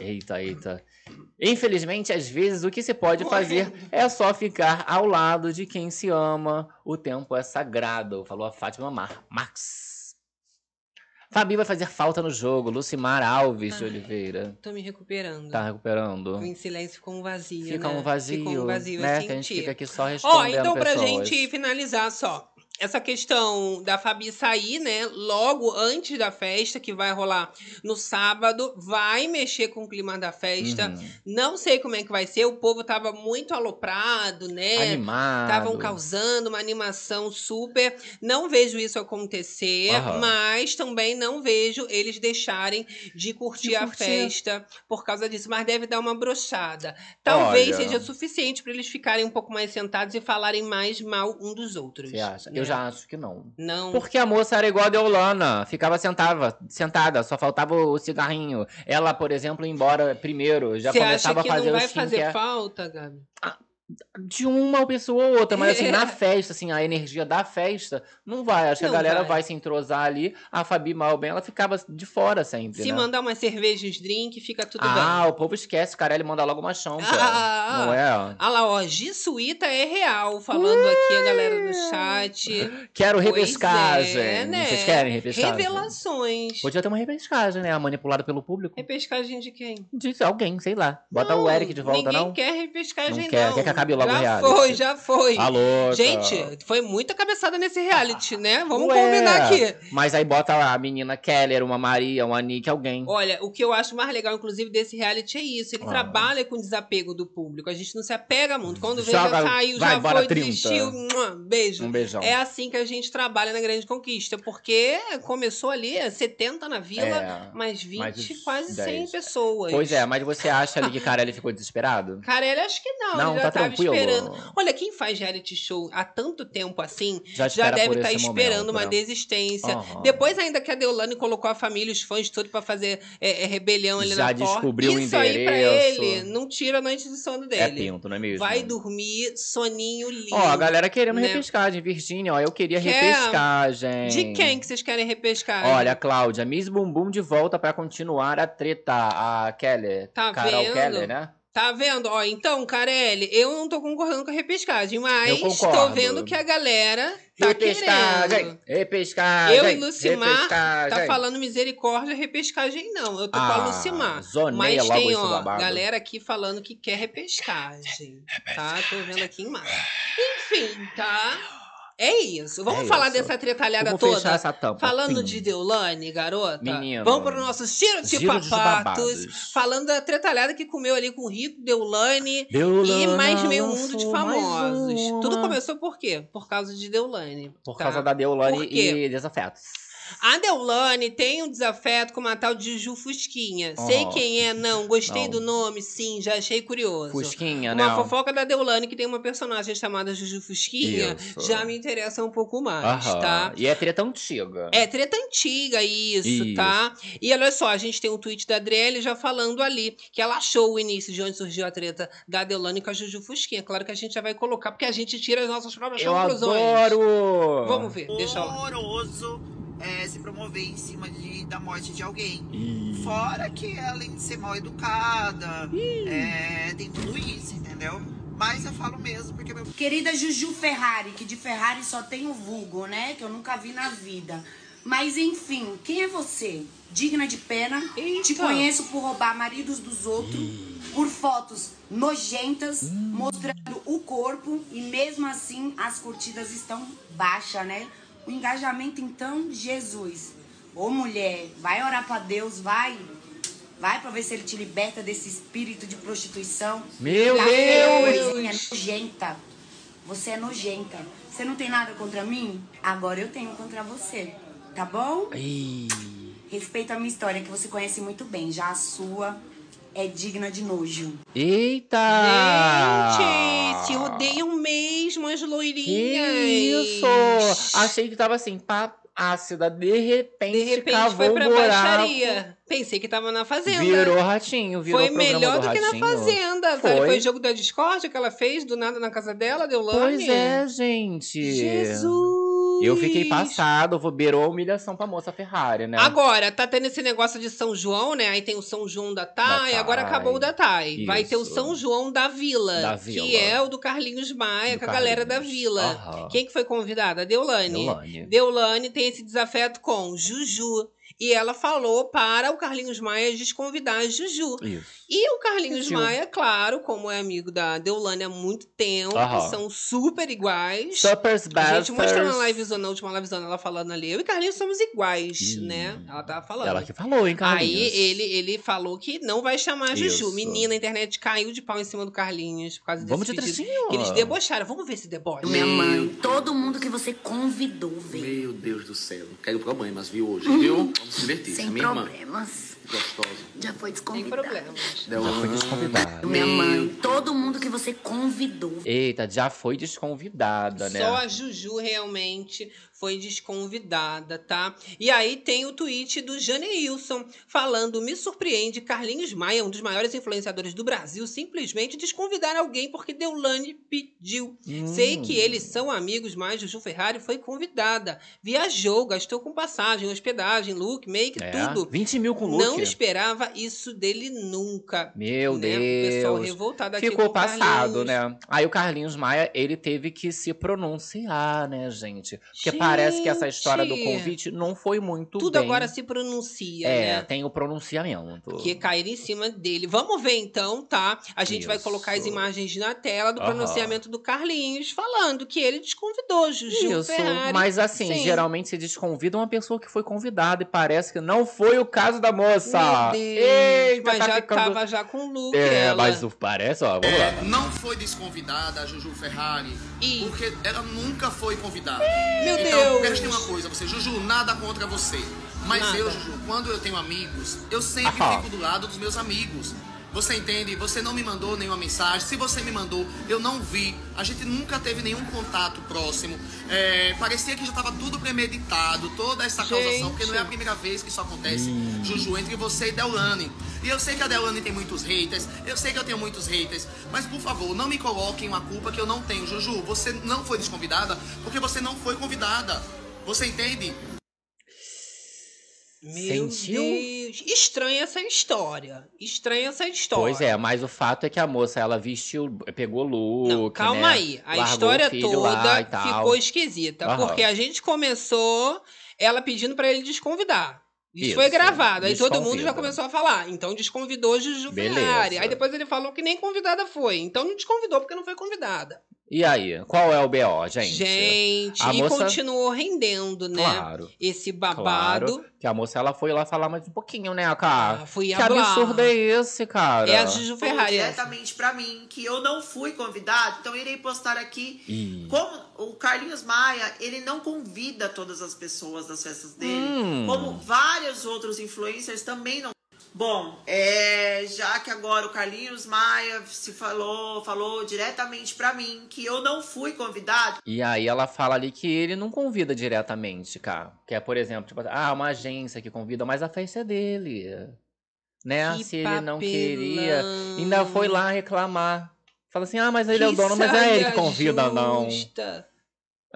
Eita, eita. Infelizmente, às vezes, o que se pode fazer é só ficar ao lado de quem se ama. O tempo é sagrado, falou a Fátima Mar Max. Fabi vai fazer falta no jogo. Lucimar Alves de Ai. Oliveira. Tô me recuperando. Tá recuperando? O em silêncio ficou um vazio, Fica né? um vazio, Ficou um vazio, né? Que a gente fica aqui só Ó, respondendo então pra pessoas. gente finalizar só. Essa questão da Fabi sair, né, logo antes da festa, que vai rolar no sábado, vai mexer com o clima da festa. Uhum. Não sei como é que vai ser, o povo tava muito aloprado, né? Animado. Estavam causando uma animação super. Não vejo isso acontecer, Aham. mas também não vejo eles deixarem de curtir, De a curtir. festa por causa disso. Mas deve dar uma brochada. Talvez Olha. seja suficiente para eles ficarem um pouco mais sentados e falarem mais mal um dos outros. Você acha? né? Eu já acho que não. Não. Porque a moça era igual a Deolana, ficava sentada, sentada, só faltava o cigarrinho. Ela, por exemplo, ia embora primeiro, já acha começava que a fazer não o vai fazer falta, Gabi? De uma pessoa ou outra, mas assim, na festa, assim, a energia da festa não vai. Acho que Não a galera vai. vai. se entrosar ali. A Fabi mal bem, ela ficava de fora sempre, Se né? mandar umas cervejas, drink, fica tudo ah, bem. o povo esquece, cara, ele manda logo uma champa. Ah, não é? Ah lá, ó, Gisuíta é real, falando aqui a galera do chat. Quero Pois repescagem. é, né? Vocês querem repescagem? Revelações. Podia ter uma repescagem, né? Manipulada pelo público. Repescagem de quem? De alguém, sei lá. Bota Não, o Eric de volta, ninguém não? quer repescagem, Não não. quer, quer que logo já reality. foi, já foi. Alô, Gente, foi muita cabeçada nesse reality, né? Vamos Ué, combinar aqui. Mas aí bota a menina Keller, uma Maria, uma Nick, alguém. Olha, o que eu acho mais legal, inclusive, desse reality é isso. Ele Ah. trabalha com desapego do público. A gente não se apega muito. Quando vê, Joga- já vai, já bora foi, 30. desistiu. Beijo. Um beijão. É assim que a gente trabalha na Grande Conquista, porque começou ali 70 na vila, É, mais 20, mais quase 100 10. pessoas. Pois é, mas você acha ali que cara ele ficou desesperado? Carelli, acho que não. Não, já tá tava tranquilo. esperando. Olha, quem faz reality show há tanto tempo assim, já, já deve estar tá esperando momento, uma né? desistência. Uhum. Depois, ainda que a Deolane colocou a família, os fãs tudo para fazer é, é, rebelião ali já na porta. Já descobriu Isso o endereço. aí pra ele não tira a noite de sono dele. É pinto, não é mesmo? Vai dormir soninho lindo. Ó, a galera querendo né? repescagem. Virgínia, ó, eu queria Quer... repescagem. De quem que vocês querem repescagem? Olha, Cláudia, Miss Bumbum de volta para continuar a treta. A Kelly. Tá Carol vendo? Keller, né? Tá vendo? Ó, então, Carelli, eu não tô concordando com a repescagem, mas tô vendo que a galera tá repescagem, querendo. Repescagem. Eu e Lucimar tá falando misericórdia, repescagem não. Eu tô ah, com a Lucimar. Mas tem, ó, galera aqui falando que quer repescagem. Tá? Tô vendo aqui em março. Enfim, tá? É isso. Vamos é falar isso. dessa tretalhada Vamos toda. essa tampa. Falando de Deulane, garota. Menino. Vamos para o nosso tiro de Giro papatos. Falando da tretalhada que comeu ali com o Rico, Deulane, Deulane e mais meio mundo de famosos. Tudo começou por quê? Por causa de Deulane. Por tá? causa da Deulane e desafetos. A Deulane tem um desafeto com uma tal de Ju Fusquinha. Oh. Sei quem é, não. Gostei não. do nome, sim, já achei curioso. Fusquinha, né? Uma fofoca da Deulane que tem uma personagem chamada Juju Fusquinha isso. já me interessa um pouco mais, Aham. tá? E é treta antiga. É treta antiga, isso, isso, tá? E olha só, a gente tem um tweet da Adriele já falando ali que ela achou o início de onde surgiu a treta da Deulane com a Juju Fusquinha. Claro que a gente já vai colocar, porque a gente tira as nossas próprias eu conclusões. Adoro! Vamos ver, deixa lá. Horroroso é, se promover em cima de, da morte de alguém. Fora que além de ser mal educada, é, tem tudo isso, entendeu? Mas eu falo mesmo porque meu... Querida Juju Ferrari, que de Ferrari só tem o vulgo, né? Que eu nunca vi na vida. Mas enfim, quem é você? Digna de pena? Eita. Te conheço por roubar maridos dos outros, por fotos nojentas, hum. mostrando o corpo e mesmo assim as curtidas estão baixas, né? O engajamento, então, Jesus. Ô mulher, vai orar para Deus, vai. Vai para ver se ele te liberta desse espírito de prostituição. Meu Deus! É nojenta. Você é nojenta. Você não tem nada contra mim? Agora eu tenho contra você. Tá bom? Ai. Respeita a minha história, que você conhece muito bem. Já a sua é digna de nojo. Eita! Gente, se odeiam mesmo as loirinhas. Que isso! Achei que tava assim, pá, ácida. De repente, de repente foi pra buraco. baixaria. Pensei que tava na fazenda. Virou ratinho, virou Foi melhor do, do que na fazenda. Foi. foi jogo da Discord que ela fez do nada na casa dela, deu lame. Pois é, gente. Jesus! Eu fiquei passado, vou beirou a humilhação pra moça Ferrari, né? Agora, tá tendo esse negócio de São João, né? Aí tem o São João da Thay, agora acabou o da Thay. Vai ter o São João da Vila, da Vila. que é o do Carlinhos Maia, do com a galera da Vila. Quem que foi convidada? Deulane. Deulane. Deulane tem esse desafeto com Juju. E ela falou para o Carlinhos Maia desconvidar a Juju. Isso. E o Carlinhos Sentiu. Maia, claro, como é amigo da Deolane há muito tempo, são super iguais. Super A gente mostrou na livezona, na última livezona, ela falando ali. Eu e Carlinhos somos iguais, hum. né? Ela tava falando. Ela que falou, hein, Carlinhos? Aí ele, ele falou que não vai chamar a Juju. Isso. Menina, a internet caiu de pau em cima do Carlinhos por causa desse Vamos de trecinho. Que eles debocharam. Vamos ver se debocha. Minha mãe, todo mundo que você convidou, velho. Meu Deus do céu. Não quero problemas, viu, hoje, viu? Vamos se divertir. Sem minha problemas. Gostosa. Já foi desconvidada. Sem problemas. Já foi desconvidada. Minha mãe, todo mundo que você convidou. Eita, já foi desconvidada, né? Só a Juju realmente foi desconvidada, tá? E aí tem o tweet do Janeilson falando: me surpreende Carlinhos Maia, um dos maiores influenciadores do Brasil, simplesmente desconvidar alguém porque Deulane pediu. Hum. Sei que eles são amigos, mas Juju Ferrari foi convidada. Viajou, gastou com passagem, hospedagem, look, make, é, tudo. 20 mil com look. Não esperava isso dele nunca. Meu né? Deus. O pessoal revoltado aqui Ficou passado, né? Aí o Carlinhos Maia, ele teve que se pronunciar, né, gente? Porque gente parece que essa história do convite não foi muito Tudo bem. agora se pronuncia, é, né? tem o pronunciamento. Que cair em cima dele. Vamos ver então, tá? A gente Isso. vai colocar as imagens na tela do pronunciamento do Carlinhos, falando que ele desconvidou Juju Isso. Ferrari. Mas assim, Sim. geralmente se desconvida uma pessoa que foi convidada e parece que não foi o caso da moça. Meu Deus, Eita, mas tá já ficando... tava já com o look. É, ela. mas parece, ó, vamos lá. Não foi desconvidada a Juju Ferrari, e... porque ela nunca foi convidada. Meu então, Deus! Uma coisa, você, Juju, nada contra você. Mas nada. eu, Juju, quando eu tenho amigos, eu sempre fico do lado dos meus amigos. Você entende? Você não me mandou nenhuma mensagem. Se você me mandou, eu não vi. A gente nunca teve nenhum contato próximo. É, parecia que já estava tudo premeditado, toda essa causação, porque não é a primeira vez que isso acontece, hum. Juju, entre você e Deulane. E eu sei que a Deulane tem muitos haters, eu sei que eu tenho muitos haters, mas por favor, não me coloquem uma culpa que eu não tenho. Juju, você não foi desconvidada porque você não foi convidada. Você entende? Meu Sentiu? Deus. Estranha essa história. Estranha essa história. Pois é, mas o fato é que a moça, ela vestiu, pegou look, Não, calma né? aí. A história toda ficou esquisita. Uhum. Porque a gente começou ela pedindo para ele desconvidar. Isso, Isso, foi gravado. Aí todo mundo já começou a falar. Então desconvidou Juju Ferrari. Aí depois ele falou que nem convidada foi. Então não desconvidou porque não foi convidada. E aí, qual é o BO, gente? Gente, a e moça... continuou rendendo, né? Claro. Esse babado. Claro, que a moça ela foi lá falar mais um pouquinho, né, cara? Ah, fui que absurdo é esse, cara? É a Juju Ferrari. diretamente pra mim que eu não fui convidado, então irei postar aqui. Como o Carlinhos Maia, ele não convida todas as pessoas das festas dele. Hum. Como vários outros influencers também não Bom, é, já que agora o Carlinhos Maia se falou, falou diretamente para mim que eu não fui convidado. E aí ela fala ali que ele não convida diretamente, cara. Que é, por exemplo, tipo, ah, uma agência que convida, mas a festa é dele. Né? Que se ele não queria, ainda foi lá reclamar. Fala assim: "Ah, mas ele que é o dono, mas é ele que convida, justa. não".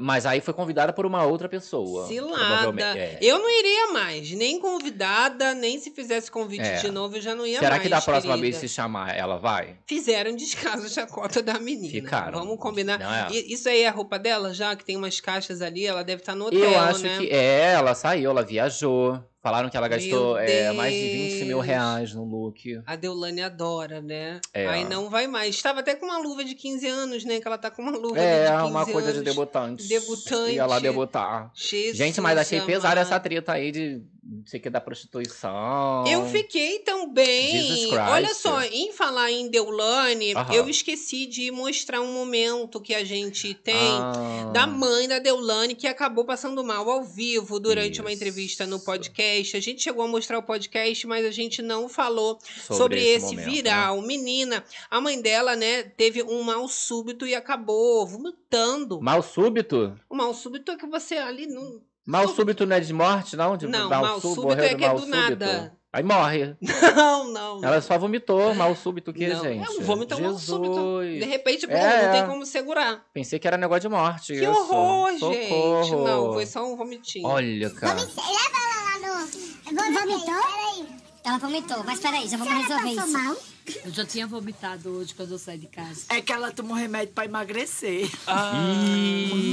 Mas aí foi convidada por uma outra pessoa. Cilada. É. Eu não iria mais, nem convidada, nem se fizesse convite é. de novo, eu já não ia Será mais. Será que da próxima querida. vez se chamar, ela vai? Fizeram descaso chacota da menina. Ficaram. Vamos combinar. É. Isso aí é a roupa dela já, que tem umas caixas ali, ela deve estar no hotel, Eu acho né? que é, ela saiu, ela viajou. Falaram que ela gastou é, mais de 20 mil reais no look. A Deulane adora, né? É. Aí não vai mais. Estava até com uma luva de 15 anos, né? Que ela tá com uma luva é, de 15 anos. É, uma coisa de debutante. Debutante. Ia lá debutar. Jesus Gente, mas achei pesada essa treta aí de não sei o que da prostituição. Eu fiquei também. Olha só, em falar em Deulane, eu esqueci de mostrar um momento que a gente tem ah. da mãe da Deulane que acabou passando mal ao vivo durante Isso. uma entrevista no podcast. A gente chegou a mostrar o podcast, mas a gente não falou sobre, sobre esse, esse momento, viral. Né? Menina, a mãe dela, né, teve um mal súbito e acabou vomitando. Mal súbito? O mal súbito é que você ali não Mal súbito não é de morte, não? De não, mal, mal súbito é que é do súbito. nada. Aí morre. Não, não. Ela só vomitou mal súbito que, não, gente? É, vômito mal súbito. De repente, é, não tem como segurar. Pensei que era negócio de morte. Que isso. horror, gente. Não, foi só um vomitinho. Olha, cara. Leva ela lá no... Vomitou? Peraí. Ela vomitou, mas peraí, já vamos resolver isso. Mal? Eu já tinha vomitado hoje quando eu saí de casa. É que ela tomou remédio pra emagrecer. Ah,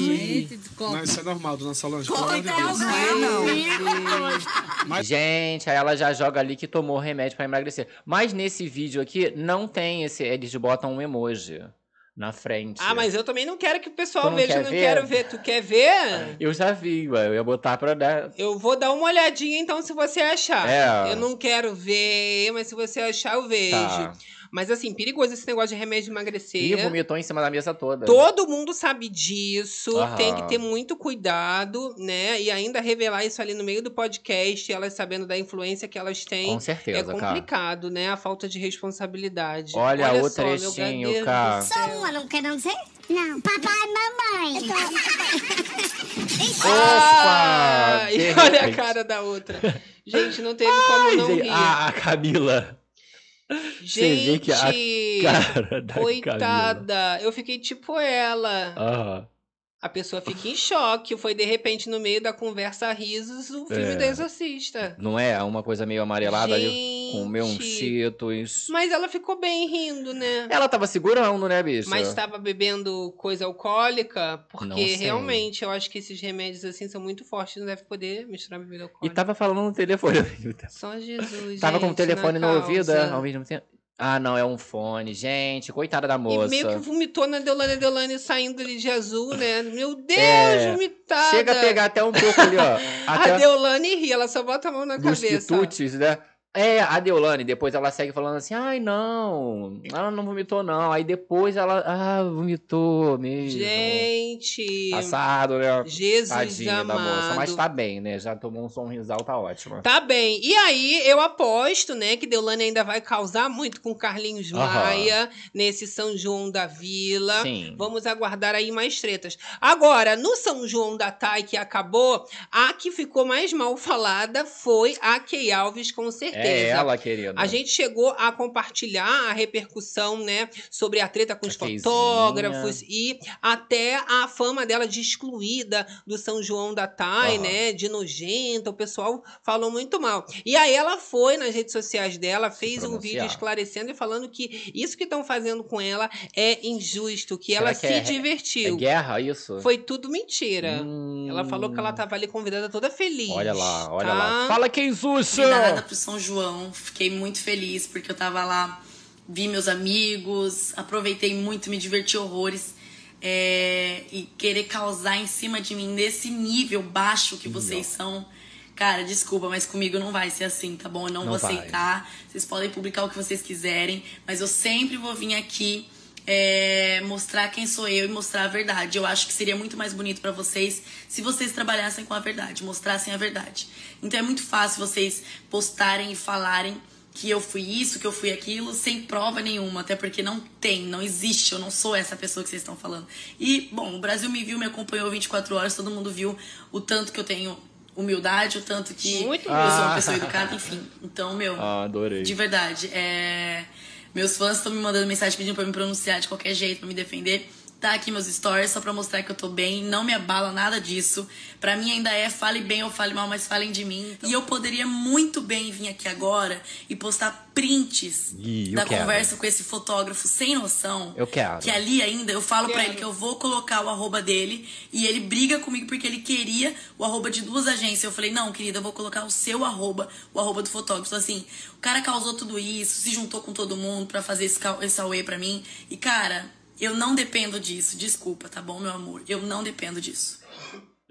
gente, Não, isso é normal, dona Solange. Pelo amor de Deus. Não é, não. Mas... Gente, aí ela já joga ali que tomou remédio pra emagrecer. Mas nesse vídeo aqui, não tem esse... Eles botam um emoji na frente. Ah, mas eu também não quero que o pessoal veja, eu não ver? quero ver. Tu quer ver? Eu já vi, ué. eu ia botar pra dar. Eu vou dar uma olhadinha então se você achar. É. Eu não quero ver, mas se você achar, eu vejo. Tá. Mas assim, perigoso esse negócio de remédio de emagrecer. E vomitou em cima da mesa toda. Todo mundo sabe disso, Aham. tem que ter muito cuidado, né? E ainda revelar isso ali no meio do podcast, elas sabendo da influência que elas têm. Com certeza, É complicado, cara. né? A falta de responsabilidade. Olha, Olha o só, trechinho, cara. Só uma, não quer não dizer? Não, papai e mamãe. Opa! E olha a cara da outra. Gente, não teve Ai, como não gente, rir. A Camila Gente, coitada. Camila. Eu fiquei tipo ela. Aham. A pessoa fica em choque. Foi de repente no meio da conversa risos o filme é. do Exorcista. Não é? Uma coisa meio amarelada Gente. ali, comer um cheetos. Mas ela ficou bem rindo, né? Ela tava segurando, né, bicho? Mas estava bebendo coisa alcoólica, porque realmente eu acho que esses remédios assim são muito fortes, não deve poder misturar bebida alcoólica. E tava falando no telefone. Só Jesus. tava gente, com o telefone no ouvido ao mesmo tempo. Ah, não, é um fone. Gente, coitada da moça. E meio que vomitou na Deolane Deolane saindo ali de azul, né? Meu Deus, é, vomitada. Chega a pegar até um pouco ali, ó. A Deolane ri, ela só bota a mão na cabeça. Quitutes, né? É, a Deolane, depois ela segue falando assim, ai não, ela não vomitou não. Aí depois ela, ah, vomitou mesmo. Gente. Passado, né? Jesus Tadinha amado. da moça. Mas tá bem, né? Já tomou um sorrisal, tá ótimo. Tá bem. E aí, eu aposto, né, que Deolane ainda vai causar muito com Carlinhos Maia nesse São João da Vila. Sim. Vamos aguardar aí mais tretas. Agora, no São João da Thay que acabou, a que ficou mais mal falada foi a Key Alves, com certeza certeza. É ela, querida. A gente chegou a compartilhar a repercussão, né, sobre a treta com os a fotógrafos e até a fama dela de excluída do São João da Thay, uhum. né, de nojenta. O pessoal falou muito mal. E aí ela foi nas redes sociais dela, fez um vídeo esclarecendo e falando que isso que estão fazendo com ela é injusto, que Será ela que se é, divertiu. É guerra isso? Foi tudo mentira. Hum... Ela falou que ela tava ali convidada toda feliz. Olha lá, olha tá? lá. Fala que é! Nada pro São João João. Fiquei muito feliz porque eu tava lá, vi meus amigos, aproveitei muito, me diverti horrores. É, e querer causar em cima de mim nesse nível baixo que vocês são. Cara, desculpa, mas comigo não vai ser assim, tá bom? Eu não, não vou vai. aceitar. Vocês podem publicar o que vocês quiserem, mas eu sempre vou vir aqui é, mostrar quem sou eu e mostrar a verdade. Eu acho que seria muito mais bonito para vocês se vocês trabalhassem com a verdade, mostrassem a verdade. Então é muito fácil vocês postarem e falarem que eu fui isso, que eu fui aquilo, sem prova nenhuma, até porque não tem, não existe, eu não sou essa pessoa que vocês estão falando. E, bom, o Brasil me viu, me acompanhou 24 horas, todo mundo viu o tanto que eu tenho humildade, o tanto que Muito eu sou uma pessoa educada, enfim. Então, meu, ah, adorei. de verdade, é meus fãs estão me mandando mensagem pedindo pra me pronunciar de qualquer jeito, pra me defender. Tá aqui meus stories só pra mostrar que eu tô bem. Não me abala nada disso. Pra mim ainda é fale bem ou fale mal, mas falem de mim. Então... E eu poderia muito bem vir aqui agora e postar prints Ih, da quero. conversa com esse fotógrafo sem noção. Eu quero. Que ali ainda eu falo para ele que eu vou colocar o arroba dele e ele briga comigo porque ele queria o arroba de duas agências. Eu falei, não, querida, eu vou colocar o seu arroba, o arroba do fotógrafo. Então, assim, o cara causou tudo isso, se juntou com todo mundo para fazer esse, esse away pra mim. E, cara, eu não dependo disso, desculpa, tá bom, meu amor? Eu não dependo disso.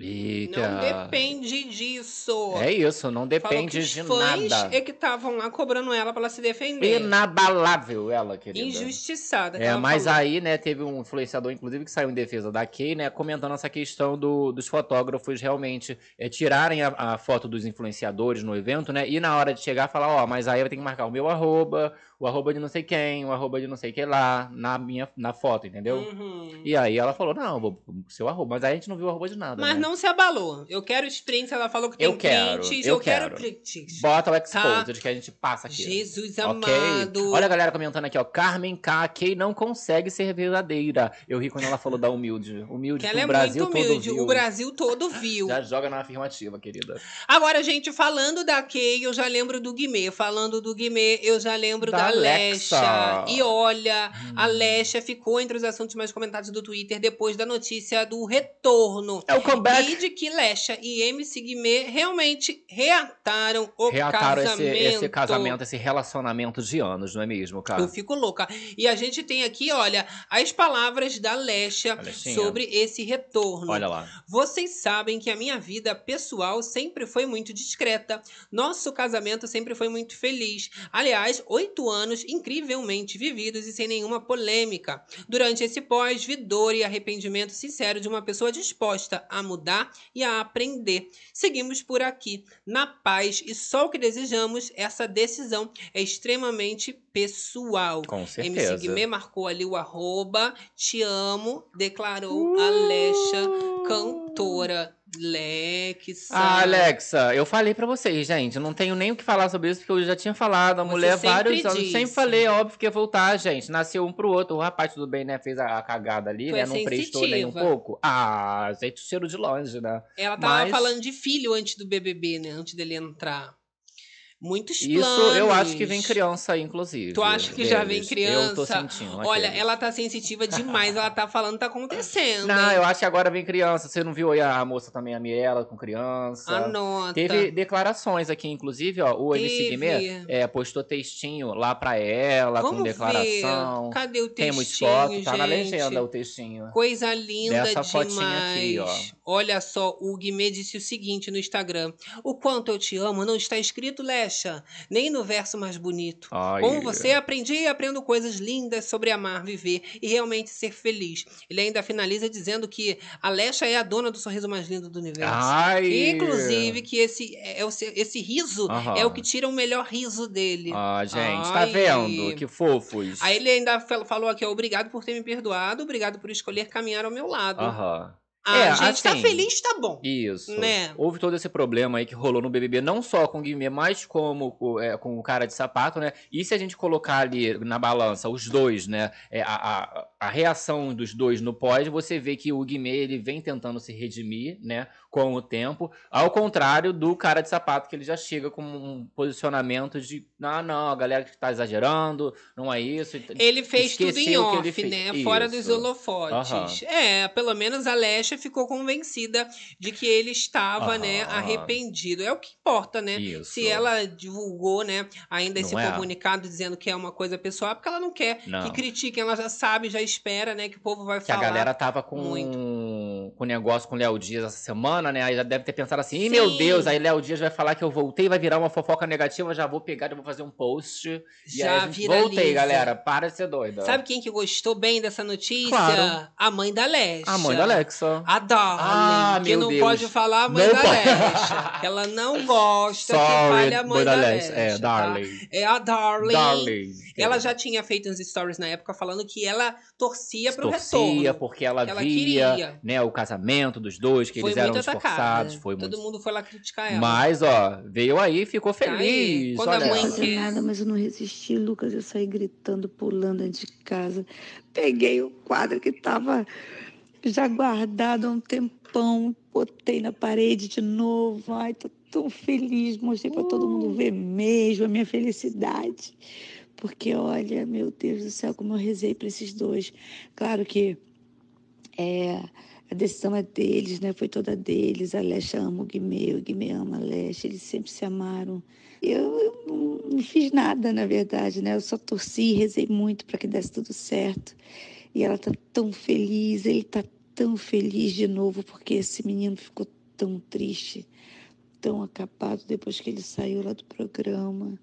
Eita. Não depende disso. É isso, não depende de nada. é que estavam lá cobrando ela para ela se defender. Inabalável ela, querida. Injustiçada. É, mas falou. aí, né, teve um influenciador, inclusive, que saiu em defesa da Kay, né, comentando essa questão do, dos fotógrafos realmente é, tirarem a, a, foto dos influenciadores no evento, né, e na hora de chegar falar, ó, mas aí vai ter que marcar o meu arroba, o arroba de não sei quem, o arroba de não sei que lá, na minha na foto, entendeu? Uhum. E aí ela falou, não, vou seu arroba. Mas aí a gente não viu o arroba de nada, Mas né? não se abalou. Eu quero os prints, ela falou que tem eu quero, prints. Eu, eu quero. prints. Bota o exposed tá? que a gente passa aqui. Jesus okay? amado. Olha a galera comentando aqui, ó. Carmen K. Kay não consegue ser verdadeira. Eu ri quando ela falou da humilde. Humilde que ela é Brasil muito humilde. O Brasil todo viu. Já joga na afirmativa, querida. Agora, gente, falando da Kay, eu já lembro do Guimê. Falando do Guimê, eu já lembro da, da Alexa. E olha, hum. a Lesha ficou entre os assuntos mais comentados do Twitter depois da notícia do retorno. É o comeback. E de que Lesha e MC Guimê realmente reataram o reataram casamento. Esse, esse casamento, esse relacionamento de anos, não é mesmo, cara? Eu fico louca. E a gente tem aqui, olha, as palavras da Lesha sobre esse retorno. Olha lá. Vocês sabem que a minha vida pessoal sempre foi muito discreta. Nosso casamento sempre foi muito feliz. Aliás, oito anos incrivelmente vividos e sem nenhuma polêmica. Durante esse pós, vi dor e arrependimento sincero de uma pessoa disposta a mudar e a aprender. Seguimos por aqui, na paz, e só o que desejamos, essa decisão é extremamente pessoal. Com certeza. MC Guimê marcou ali o arroba, te amo, declarou uh! Alexa, cantora Alexa. Ah, Alexa, eu falei para vocês, gente. Eu não tenho nem o que falar sobre isso, porque eu já tinha falado. A Você mulher, vários anos. Sempre falei, óbvio que ia voltar, gente. Nasceu um pro outro. O rapaz, tudo bem, né? Fez a, a cagada ali, Foi né? Não prestou nem um pouco. Ah, sente o cheiro de longe, né? Ela tava Mas... falando de filho antes do BBB, né? Antes dele entrar. Muitos planos. Isso eu acho que vem criança aí, inclusive. Tu acha que deles. já vem criança? Eu tô sentindo. Olha, ela tá sensitiva demais, ela tá falando tá acontecendo. Não, eu acho que agora vem criança. Você não viu aí a moça também, a Miela, com criança? Anota. Teve declarações aqui, inclusive, ó. O MC Guimê é, postou textinho lá pra ela, Vamos com declaração. Ver. Cadê o textinho? Temos foto, tá na legenda o textinho. Coisa linda Dessa demais. Fotinha aqui, ó. Olha só, o Guimê disse o seguinte no Instagram: O quanto eu te amo não está escrito, Leste Alexa, nem no verso mais bonito. Ai. Com você aprendi e aprendo coisas lindas sobre amar, viver e realmente ser feliz. Ele ainda finaliza dizendo que Alexa é a dona do sorriso mais lindo do universo. Ai. Inclusive que esse, é, esse riso uhum. é o que tira o melhor riso dele. Ah, gente, tá Ai. tá vendo? Que fofos. Aí ele ainda falou aqui, obrigado por ter me perdoado, obrigado por escolher caminhar ao meu lado. Aham. Uhum. Ah, é, a gente tá assim, tá feliz, tá bom. Isso. Né? Houve todo esse problema aí que rolou no BBB, não só com o Guimê, mas como é, com o cara de sapato, né? E se a gente colocar ali na balança os dois, né? É, a, a, a reação dos dois no pós, você vê que o Guimê, ele vem tentando se redimir, né? Com o tempo, ao contrário do cara de sapato, que ele já chega com um posicionamento de, ah, não, a galera que tá exagerando, não é isso. Ele fez tudo em off, né? Fora dos holofotes. Uhum. É, pelo menos a Leste ficou convencida de que ele estava, né, arrependido. É o que importa, né? Isso. Se ela divulgou, né, ainda esse é. comunicado dizendo que é uma coisa pessoal, é porque ela não quer não. que critiquem, ela já sabe, já espera, né, que o povo vai que falar. Que a galera tava com muito. Com negócio com o Léo Dias essa semana, né? Aí já deve ter pensado assim: Ih, meu Deus, aí Léo Dias vai falar que eu voltei, vai virar uma fofoca negativa, já vou pegar, já vou fazer um post. Já e Voltei, galera, para de ser doida. Sabe quem que gostou bem dessa notícia? Claro. A mãe da Leste. A mãe da Alexa. A Darling, ah, que não Deus. pode falar a mãe não da Leste. ela não gosta Sorry, que fale a mãe, mãe da, Leste. É, tá? Darling. É a Darling. Darling. Ela já tinha feito uns stories na época falando que ela torcia pro torcia retorno. Torcia porque ela, ela via queria. né, o casamento dos dois, que foi eles eram esforçados. Foi Todo muito... mundo foi lá criticar ela. Mas, ó, veio aí e ficou feliz. Aí, quando Olha. a mãe nada, mas eu não resisti, Lucas. Eu saí gritando, pulando de casa. Peguei o quadro que tava já guardado há um tempão, botei na parede de novo. Ai, tô tão feliz, mostrei para todo mundo uh. ver mesmo a minha felicidade. Porque olha, meu Deus do céu, como eu rezei para esses dois. Claro que é, a decisão é deles, né? Foi toda deles. A Leste ama o Guimê, o Guimê ama a Leste, eles sempre se amaram. Eu, eu não, não fiz nada, na verdade, né? Eu só torci e rezei muito para que desse tudo certo. E ela tá tão feliz, ele tá tão feliz de novo, porque esse menino ficou tão triste, tão acabado depois que ele saiu lá do programa.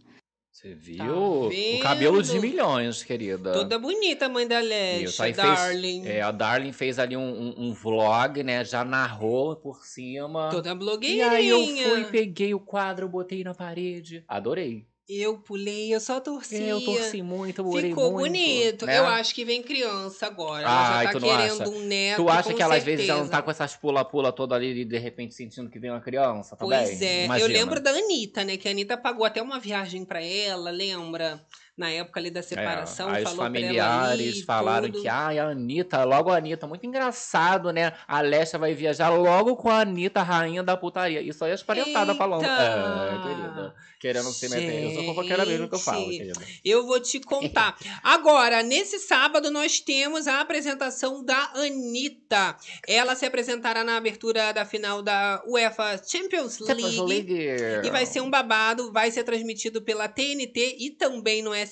Você tá viu? Tá o cabelo de milhões, querida. Toda bonita a mãe da Leste, a Darling. Fez, é, a Darling fez ali um, um, um, vlog, né? Já narrou por cima. Toda blogueirinha. E aí eu fui, peguei o quadro, botei na parede. Adorei. Eu pulei, eu só torci. Eu torci muito, eu Ficou muito, bonito. Né? Eu acho que vem criança agora. Ela já tá querendo acha? um neto. Tu acha que ela certeza. às vezes já não tá com essas pula-pula toda ali e de repente sentindo que vem uma criança também? Pois é. Imagina. Eu lembro da Anitta, né? Que a Anitta pagou até uma viagem para ela, lembra? Na época ali da é, separação. É, os familiares ali, falaram tudo. que ah, a Anitta, logo a Anitta, muito engraçado, né? A Alessia vai viajar logo com a Anitta, rainha da putaria. Isso aí é as parentadas falando. É, querida. Querendo se meter. Eu sou fofoqueira mesmo que eu falo, querida. Eu vou te contar. Agora, nesse sábado, nós temos a apresentação da Anitta. Ela se apresentará na abertura da final da UEFA Champions League. Champions League. E vai ser um babado, vai ser transmitido pela TNT e também no SBT.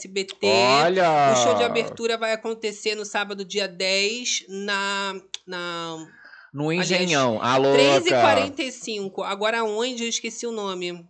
Olha! O show de abertura vai acontecer no sábado, dia 10, na. na no Engenhão. Alô, 13h45. Agora onde? Eu esqueci o nome.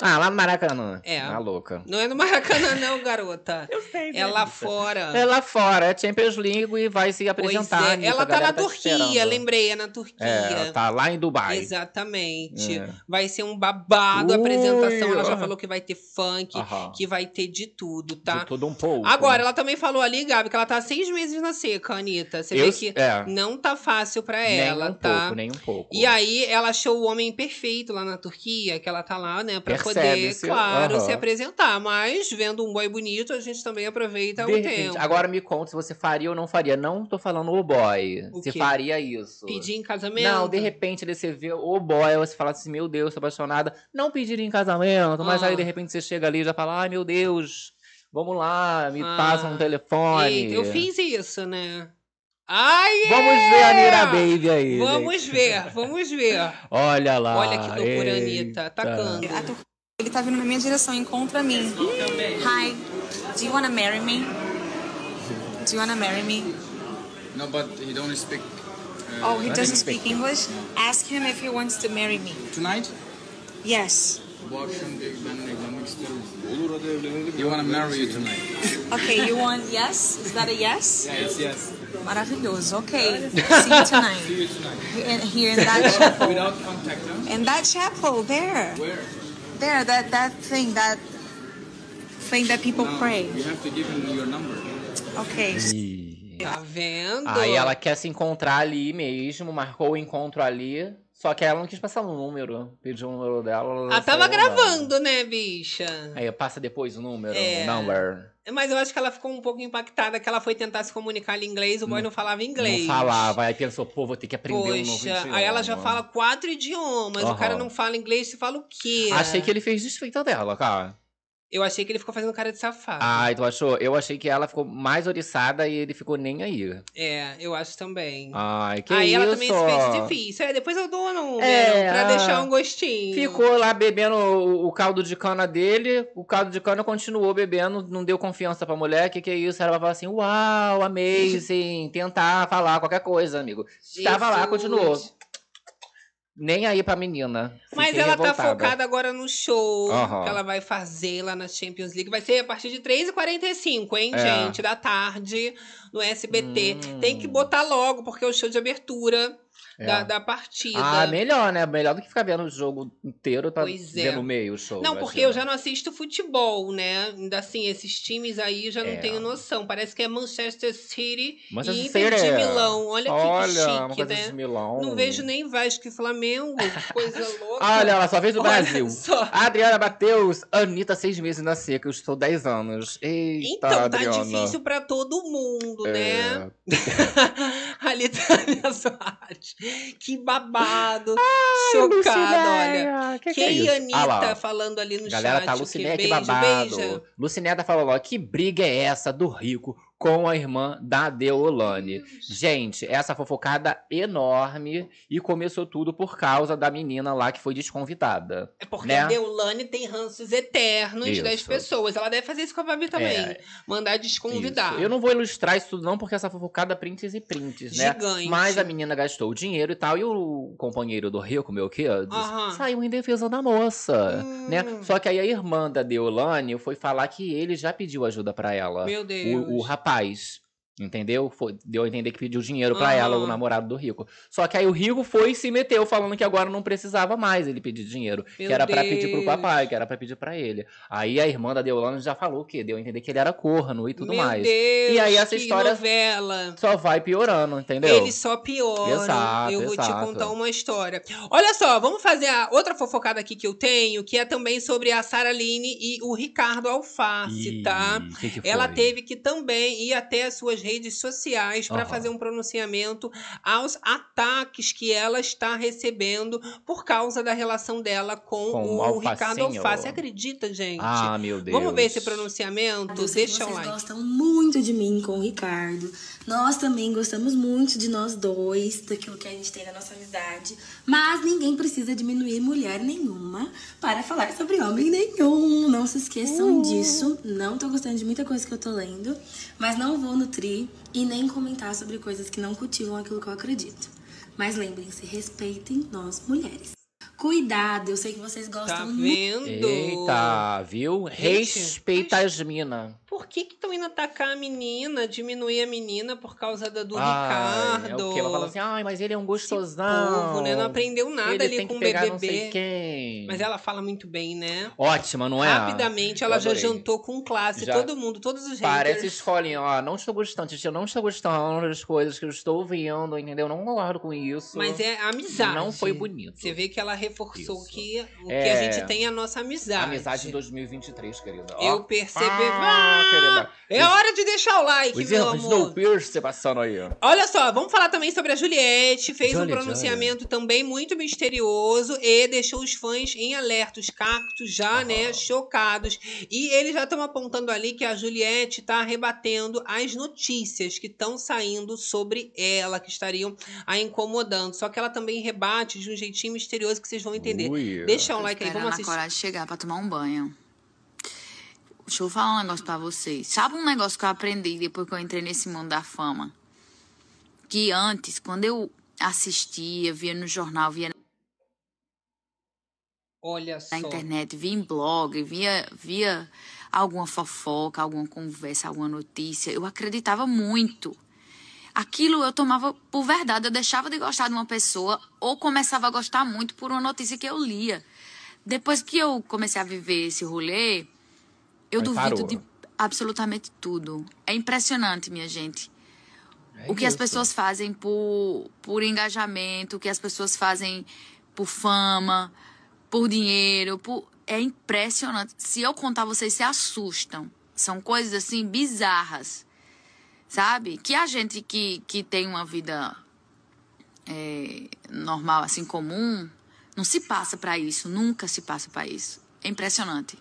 Ah, lá no Maracanã. É. A louca. Não é no Maracanã, não, garota. Eu sei. É lá fora. É lá fora. É Champions League e vai se apresentar. É. Ela tá na tá Turquia, lembrei, é na Turquia. É, tá lá em Dubai. Exatamente. É. Vai ser um babado a apresentação. Ela já falou que vai ter funk, que vai ter de tudo, tá? De tudo um pouco. Agora, ela também falou ali, Gabi, que ela tá seis meses na seca, Anitta. Você Eu, vê que é. não tá fácil pra ela, nem um tá? Pouco, nem um pouco. E aí, ela achou o homem perfeito lá na Turquia, que ela tá lá, né, pra poder, claro, uhum. se apresentar. Mas, vendo um boy bonito, a gente também aproveita de o repente, tempo. Agora me conta se você faria ou não faria. Não tô falando o boy. O se quê? faria isso. Pedir em casamento? Não, de repente você vê o boy, você fala assim, meu Deus, tô apaixonada. Não pedir em casamento, mas aí de ah. repente você chega ali e já fala, ai meu Deus, vamos lá, me ah. passa um telefone. Eita, eu fiz isso, né? Ai, Vamos ver a Nira Baby aí. Vamos gente. ver, vamos ver. Olha lá. Olha que loucura. Anitta. Atacando. Ele tá vindo na minha direção, encontra mim. Hi, do you wanna marry me? Do you wanna marry me? No, but he don't speak. Uh, oh, he doesn't speak English? Ask him if he wants to marry me. Tonight? Yes. You want to marry you tonight. Okay, you want yes? Is that a yes? Yes, yes. Maravilhoso. Okay. See you tonight. See you tonight. Here, here in that chapel. Without contact, huh? In that chapel there. Where? There, that that thing, that thing that people No, pray. You have to give him your number. Okay. Tá vendo? Aí ela quer se encontrar ali mesmo, marcou o encontro ali. Só que ela não quis passar o número. Pediu o número dela. Ela Ela tava falou, não. gravando, né, bicha? Aí passa depois o número, É. o number. Mas eu acho que ela ficou um pouco impactada que ela foi tentar se comunicar em inglês, o boy não, falava inglês. Não falava. Aí pensou, pô, vou ter que aprender um novo Poxa, idioma. aí ela já fala quatro idiomas. O Aham. cara não fala inglês, você fala o quê? Achei que ele fez desfeita dela, cara. Eu achei que ele ficou fazendo cara de safado. Ai, tu achou? Eu achei que ela ficou mais oriçada e ele ficou nem aí. É, eu acho também. Ai, que aí isso? ela também se fez difícil. É, depois eu dou um número É, pra ah, deixar um gostinho. Ficou lá bebendo o, o caldo de cana dele, o caldo de cana continuou bebendo, não deu confiança pra mulher. Que que é isso? Ela vai falar assim: Uau, amazing, tentar falar qualquer coisa, amigo. Tava lá, Jesus. continuou. Nem aí pra menina. Mas ela tá revoltada. focada agora no show Aham. que ela vai fazer lá na Champions League. Vai ser a partir de 3h45, hein, É. gente? Da tarde, no SBT. Hum. Tem que botar logo, porque é o show de abertura É. da, da partida. Ah, melhor, né? Melhor do que ficar vendo o jogo inteiro pra Pois é. ver no meio o show. Não, porque imagina. eu já não assisto futebol, né? Ainda assim, esses times aí já não É. tenho noção. Parece que é Manchester City Manchester e Inter de City. Milão. Olha, Olha, que chique, né? Milão. Não vejo nem Vasco e Flamengo. Coisa louca. Olha, ela só fez o Brasil. só. Adriana Mateus, Anitta, seis meses na seca, eu estou 10 anos. Eita, Então, tá Adriana. difícil pra todo mundo, É. né? Ali tá a minha Soares. Que babado. Chocada, Lucinéia, olha. que Que, que é? Anitta Ah lá, falando ali no Galera, chat. tá o Lucinéia, que beijo, babado. beija. Lucinéia tá falando, ó, que briga é essa do rico com a irmã da Deolane? Gente, essa fofocada enorme e começou tudo por causa da menina lá que foi desconvidada. É porque né? a Deulane tem ranços eternos Isso. das pessoas. Ela deve fazer isso com a Babi também. É. Mandar desconvidar. Isso. Eu não vou ilustrar isso tudo não, porque essa fofocada prints e prints, né? Gigante. Mas a menina gastou o dinheiro e tal, e o companheiro do Rio, meu Aham. saiu em defesa da moça, Hum. né? Só que aí a irmã da Deolane foi falar que ele já pediu ajuda pra ela. Meu Deus. O, o rapaz paz Entendeu? Foi- deu a entender que pediu dinheiro pra Aham. ela, o namorado do Rico. Só que aí o Rico foi e se meteu, falando que agora não precisava mais ele pedir dinheiro. Meu que era pra pedir pro papai, que era pra pedir pra ele. Aí a irmã da Deolane já falou que deu a entender que ele era corno e tudo Meu mais. Deus, e aí essa história novela. só vai piorando, entendeu? Eles só pioram. Exato, eu vou te exato. contar uma história. Olha só, vamos fazer a outra fofocada aqui que eu tenho, que é também sobre a Sara Line e o Ricardo Alface, Ih, tá? que que Ela teve que também ir até as suas redes sociais para Aham. fazer um pronunciamento aos ataques que ela está recebendo por causa da relação dela com, Com o o Ricardo Alfacinho. Alface. Acredita, gente? Ah, meu Deus. Vamos ver esse pronunciamento? Eu sei que Deixa o vocês like. gostam muito de mim com o Ricardo. Nós também gostamos muito de nós dois, daquilo que a gente tem na nossa amizade. Mas ninguém precisa diminuir mulher nenhuma para falar sobre homem nenhum. Não se esqueçam disso. Não tô gostando de muita coisa que eu tô lendo, mas não vou nutrir e nem comentar sobre coisas que não cultivam aquilo que eu acredito. Mas lembrem-se, respeitem nós mulheres. Cuidado, eu sei que vocês gostam Tá muito. vendo? Eita, viu? Respeita as minas. Por que que estão indo atacar a menina, diminuir a menina por causa da, do Ai, Ricardo? É o que ela fala assim, ai, mas ele é um gostosão. povo, né? Não aprendeu nada ele ali tem com que o BBB. não sei quem. Mas ela fala muito bem, né? Ótima, não é? Rapidamente, ela Eu já jantou com classe, Já- todo mundo, todos os Parece haters. escolinha, ó, não estou gostando, tia, não estou gostando das coisas que eu estou ouvindo, entendeu? Não concordo com isso. Mas é amizade. Não foi bonito. Você vê que ela reforçou Isso. que o que É. a gente tem é a nossa amizade. Amizade em 2023, querida. Ó. Eu percebi. Ah, querida. É hora de deixar o like, Os meu amor. do Pierce passando aí. ó. Olha só, vamos falar também sobre a Juliette. Fez um Jolie, pronunciamento também muito misterioso e deixou os fãs em alerta. Os cactos já, né, chocados. E eles já estão apontando ali que a Juliette tá rebatendo as notícias que estão saindo sobre ela, que estariam a incomodando. Só que ela também rebate de um jeitinho misterioso que vocês vão entender. Ui. Deixa um like aí, Esperando vamos a assistir. coragem chegar pra tomar um banho. Deixa eu falar um negócio pra vocês. Sabe um negócio que eu aprendi depois que eu entrei nesse mundo da fama? Que antes, quando eu assistia, via no jornal, via Olha só. Na internet, via em blog, via, via alguma fofoca, alguma conversa, alguma notícia. Eu acreditava muito. Aquilo eu tomava por verdade. Eu deixava de gostar de uma pessoa ou começava a gostar muito por uma notícia que eu lia. Depois que eu comecei a viver esse rolê, eu Aí duvido parou. de absolutamente tudo. É impressionante, minha gente. É o que isso. as pessoas fazem por, por engajamento, o que as pessoas fazem por fama, por dinheiro, por... é impressionante. Se eu contar, vocês se assustam. São coisas assim bizarras, sabe? Que a gente que, que tem uma vida é, normal, assim, comum, não se passa para isso, nunca se passa para isso. É impressionante.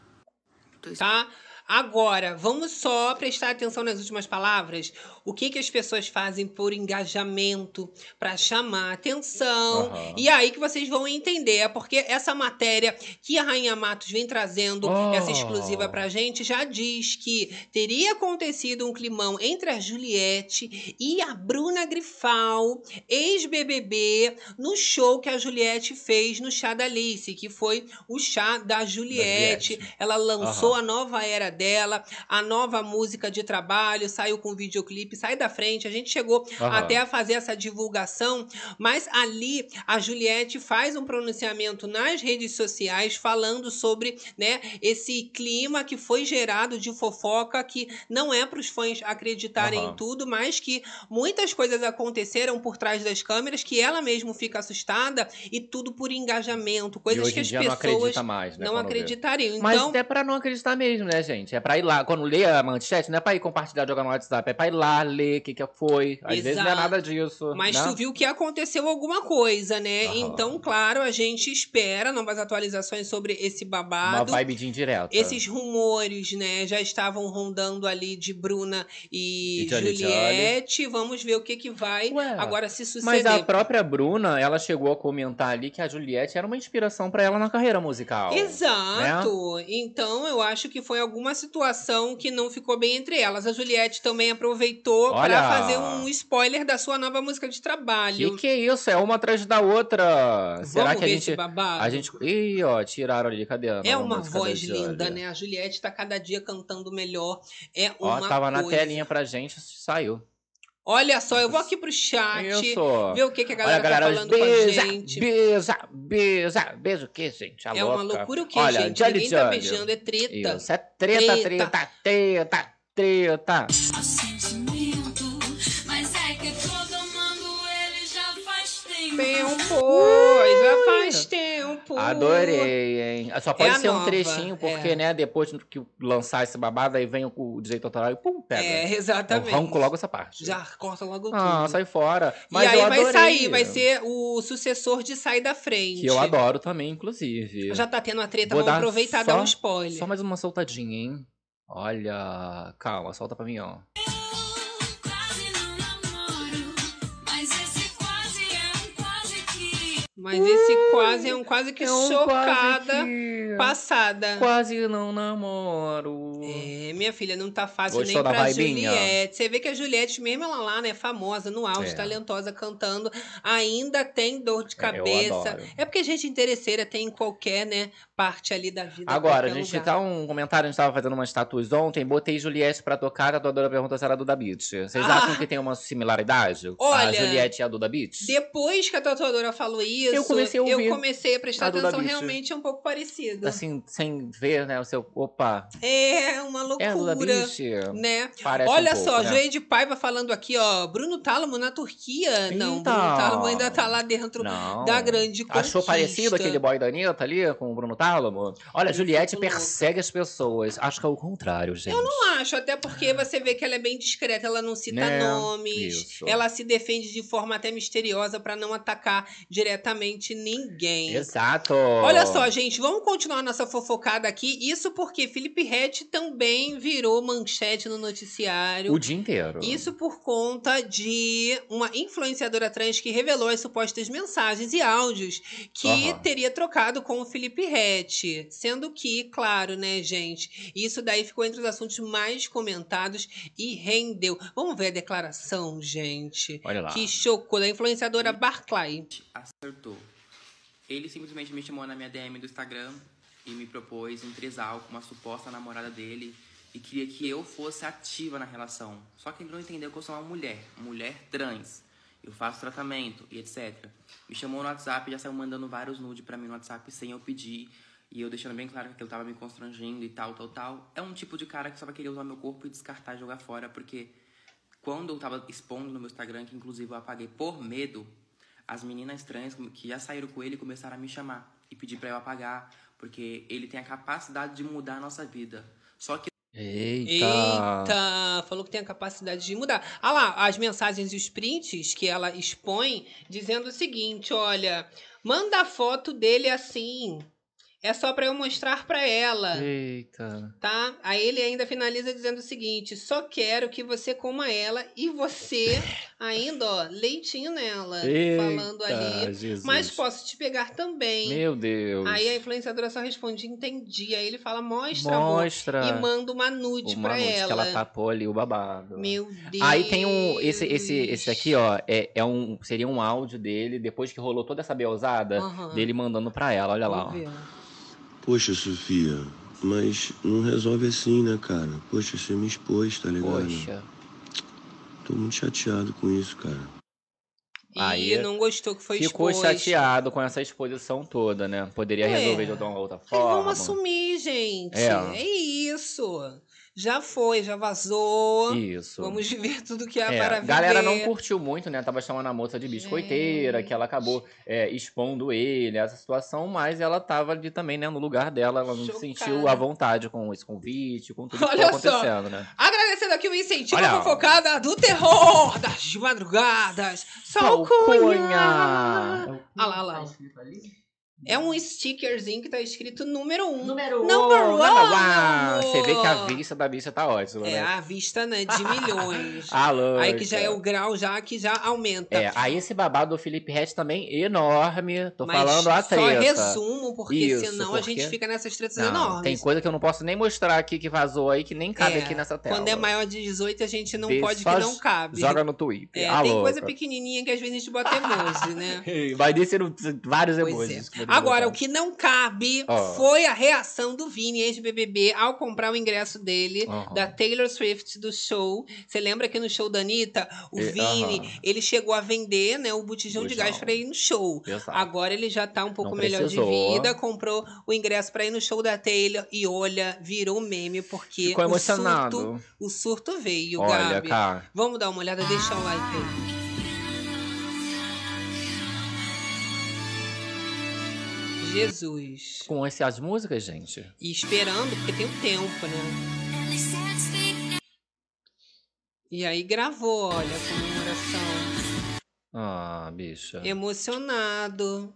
Tá? Agora, vamos só prestar atenção nas últimas palavras. O que, que as pessoas fazem por engajamento, para chamar atenção. Uhum. E aí que vocês vão entender. É porque essa matéria que a Rainha Matos vem trazendo, oh. essa exclusiva pra gente, já diz que teria acontecido um climão entre a Juliette e a Bruna Grifal, ex-BBB, no show que a Juliette fez no Chá da Alice, que foi o chá da Juliette. Da Ela lançou uhum. a nova era dela, a nova música de trabalho, saiu com videoclipe, sai da frente. A gente chegou uhum. até a fazer essa divulgação, mas ali a Juliette faz um pronunciamento nas redes sociais falando sobre né, esse clima que foi gerado de fofoca, que não é para os fãs acreditarem uhum. em tudo, mas que muitas coisas aconteceram por trás das câmeras, que ela mesmo fica assustada e tudo por engajamento, coisas que as pessoas não, mais, né, não acreditariam. Então, mas até para não acreditar mesmo, né, gente? Gente. É pra ir lá. Quando lê a manchete, não é pra ir compartilhar, jogar no WhatsApp. É pra ir lá, ler o que, que foi. Às Exato. vezes não é nada disso. Mas né? tu viu que aconteceu alguma coisa, né? Uhum. Então, claro, a gente espera novas atualizações sobre esse babado. Uma vibe de indireta. Esses rumores, né, já estavam rondando ali de Bruna e, e Juliette. Vamos ver o que, que vai Ué, agora se suceder. Mas a própria Bruna, ela chegou a comentar ali que a Juliette era uma inspiração para ela na carreira musical. Exato. Né? Então, eu acho que foi alguma situação que não ficou bem entre elas. A Juliette também aproveitou para fazer um spoiler da sua nova música de trabalho. Que que é isso? É uma atrás da outra. Vamos Será que a gente a gente Ih, ó, tiraram ali, cadê a É uma voz linda, né? A Juliette tá cada dia cantando melhor. É uma Ó, tava coisa. na telinha pra gente, saiu. Olha só, eu vou aqui pro chat Isso. ver o que, que a galera, Olha, galera tá falando beija, com a gente. Beija, beija, beijo o que, gente? A é louca. uma loucura o que, Olha, gente? Jolly, Ninguém tá beijando, é treta. Isso, é treta, treta, treta, treta, treta. Tempo, já faz tempo. Adorei, hein? Só pode é ser um trechinho, porque, é. né, depois que lançar esse babado, aí vem o, direito autoral e pum, pega. É, exatamente. Eu arranco logo essa parte. Já corta logo tudo. Ah, sai fora. Mas e aí vai sair, vai ser o sucessor de Sai da Frente. Que eu adoro também, inclusive. Já tá tendo a treta, Vou vamos aproveitar e dar um spoiler. Só mais uma soltadinha, hein? Olha, calma, solta pra mim, ó. Mas esse quase é um quase que é um chocada quase que... passada. Quase não namoro. É, minha filha, não tá fácil Gostou nem pra Juliette. Você vê que a Juliette, mesmo ela lá, né, famosa, no auge, é. talentosa, cantando, ainda tem dor de cabeça. É, é porque gente interesseira tem em qualquer, né, parte ali da vida. Agora, a gente lugar. tá um comentário, a gente tava fazendo umas tatuas ontem, botei Juliette pra tocar, a tatuadora perguntou se era a Duda Beat. Vocês ah. acham que tem uma similaridade? Olha, a Juliette e a Duda Beat? Depois que a tatuadora falou isso, eu comecei a ouvir. Eu comecei a prestar a atenção, realmente é um pouco parecido. Assim, sem ver, né? O seu. Opa! É uma loucura. É a Duda Beach. Né? Parece Olha um pouco, só, né? Joey de Paiva falando aqui, ó. Bruno Tálamo na Turquia. Então, não, Bruno Tálamo ainda tá lá dentro não. da grande conquista. Achou parecido aquele boy da Anitta ali com o Bruno Tálamo? Olha, Juliette persegue as pessoas. Acho que é o contrário, gente. Eu não acho, até porque você vê que ela é bem discreta, ela não cita né? nomes. Isso. Ela se defende de forma até misteriosa para não atacar diretamente ninguém. Exato. Olha só, gente, vamos continuar nossa fofocada aqui. Isso porque Felipe Rett também virou manchete no noticiário. O dia inteiro. Isso por conta de uma influenciadora trans que revelou as supostas mensagens e áudios que uhum. teria trocado com o Felipe Rett. Sendo que, claro, né, gente, isso daí ficou entre os assuntos mais comentados e rendeu. Vamos ver a declaração, gente. Olha lá. Que chocou da influenciadora Barclay. Acertou Ele simplesmente me chamou na minha DM do Instagram e me propôs um trisal com uma suposta namorada dele e queria que eu fosse ativa na relação. Só que ele não entendeu que eu sou uma mulher, mulher trans. Eu faço tratamento e etc. Me chamou no WhatsApp e já saiu mandando vários nudes para mim no WhatsApp sem eu pedir. E eu deixando bem claro que aquilo tava me constrangendo e tal, tal, tal. É um tipo de cara que só vai querer usar meu corpo e descartar e jogar fora, porque quando eu tava expondo no meu Instagram, que inclusive eu apaguei por medo, as meninas trans que já saíram com ele começaram a me chamar e pedir para eu apagar, porque ele tem a capacidade de mudar a nossa vida. Só que Eita. Eita! Falou que tem a capacidade de mudar. Ah lá, as mensagens e os prints que ela expõe dizendo o seguinte: olha, manda a foto dele assim. É só para eu mostrar para ela. Eita. Tá? Aí ele ainda finaliza dizendo o seguinte: só quero que você coma ela e você ainda, ó, leitinho nela. Eita, falando ali. Jesus. Mas posso te pegar também. Meu Deus. Aí a influenciadora só responde: entendi. Aí ele fala: mostra, Mostra. amor. E manda uma nude Uma pra noite ela. que ela tapou ali o babado. Meu Deus. Aí tem um. Esse, esse, esse aqui, ó, é, é um, seria um áudio dele, depois que rolou toda essa belzada, Aham. dele mandando pra ela. Olha lá, ó. Poxa, Sofia, mas não resolve assim, né, cara? Poxa, você me expôs, tá ligado? Poxa. Tô muito chateado com isso, cara. E não gostou que foi Ficou exposto. chateado com essa exposição toda, né? Poderia É. resolver de uma outra Aí forma. vamos assumir, gente. É. É. isso. Já foi, já vazou. Isso. Vamos viver tudo que há É, para a viver. galera não curtiu muito, né? Tava chamando a moça de biscoiteira, que ela acabou é, expondo ele, essa situação, mas ela tava ali também, né, no lugar dela, ela não se sentiu à vontade com esse convite, com tudo que Olha foi só. acontecendo, né? Agradecendo aqui o incentivo Olha. à fofocada do terror das madrugadas. Salcunha! Salcunha! Ah lá, lá. É um stickerzinho que tá escrito número 1. Um. Número 1. Number one. number one. Você vê que a vista da bicha tá ótima, É, né? a vista, né, de milhões. Ah, louca. Aí que já é o grau já que já aumenta. É, aí esse babado do Felipe Ret também enorme. Tô Mas falando a só treta. resumo, porque Isso, senão a gente porque- fica nessas tretas Não, enormes. Tem coisa que eu não posso nem mostrar aqui que vazou aí, que nem cabe É, aqui nessa tela. Quando é maior de 18, a gente não Vê, pode só que não cabe. Joga no Twitter. É, Ah, tem louca. coisa pequenininha que às vezes a gente bota emoji, né? Vai descendo vários Pois emojis. é. Agora, o que não cabe Ó. foi a reação do Vini, ex-BBB, ao comprar o ingresso dele, da Taylor Swift, do show. Você lembra que no show da Anitta, o É, Vini, ele chegou a vender né, o botijão de gás pra ir no show. Exato. Agora ele já tá um pouco Não melhor de precisou. vida, comprou o ingresso pra ir no show da Taylor e olha, virou meme, porque Ficou o emocionado. surto, o surto veio, Olha, Gabi. cara. Vamos dar uma olhada, deixa o like aí. Jesus. Com essas músicas, gente. E esperando, porque tem o tempo, né? E aí gravou, olha, a comemoração. Ah, bicha. Emocionado.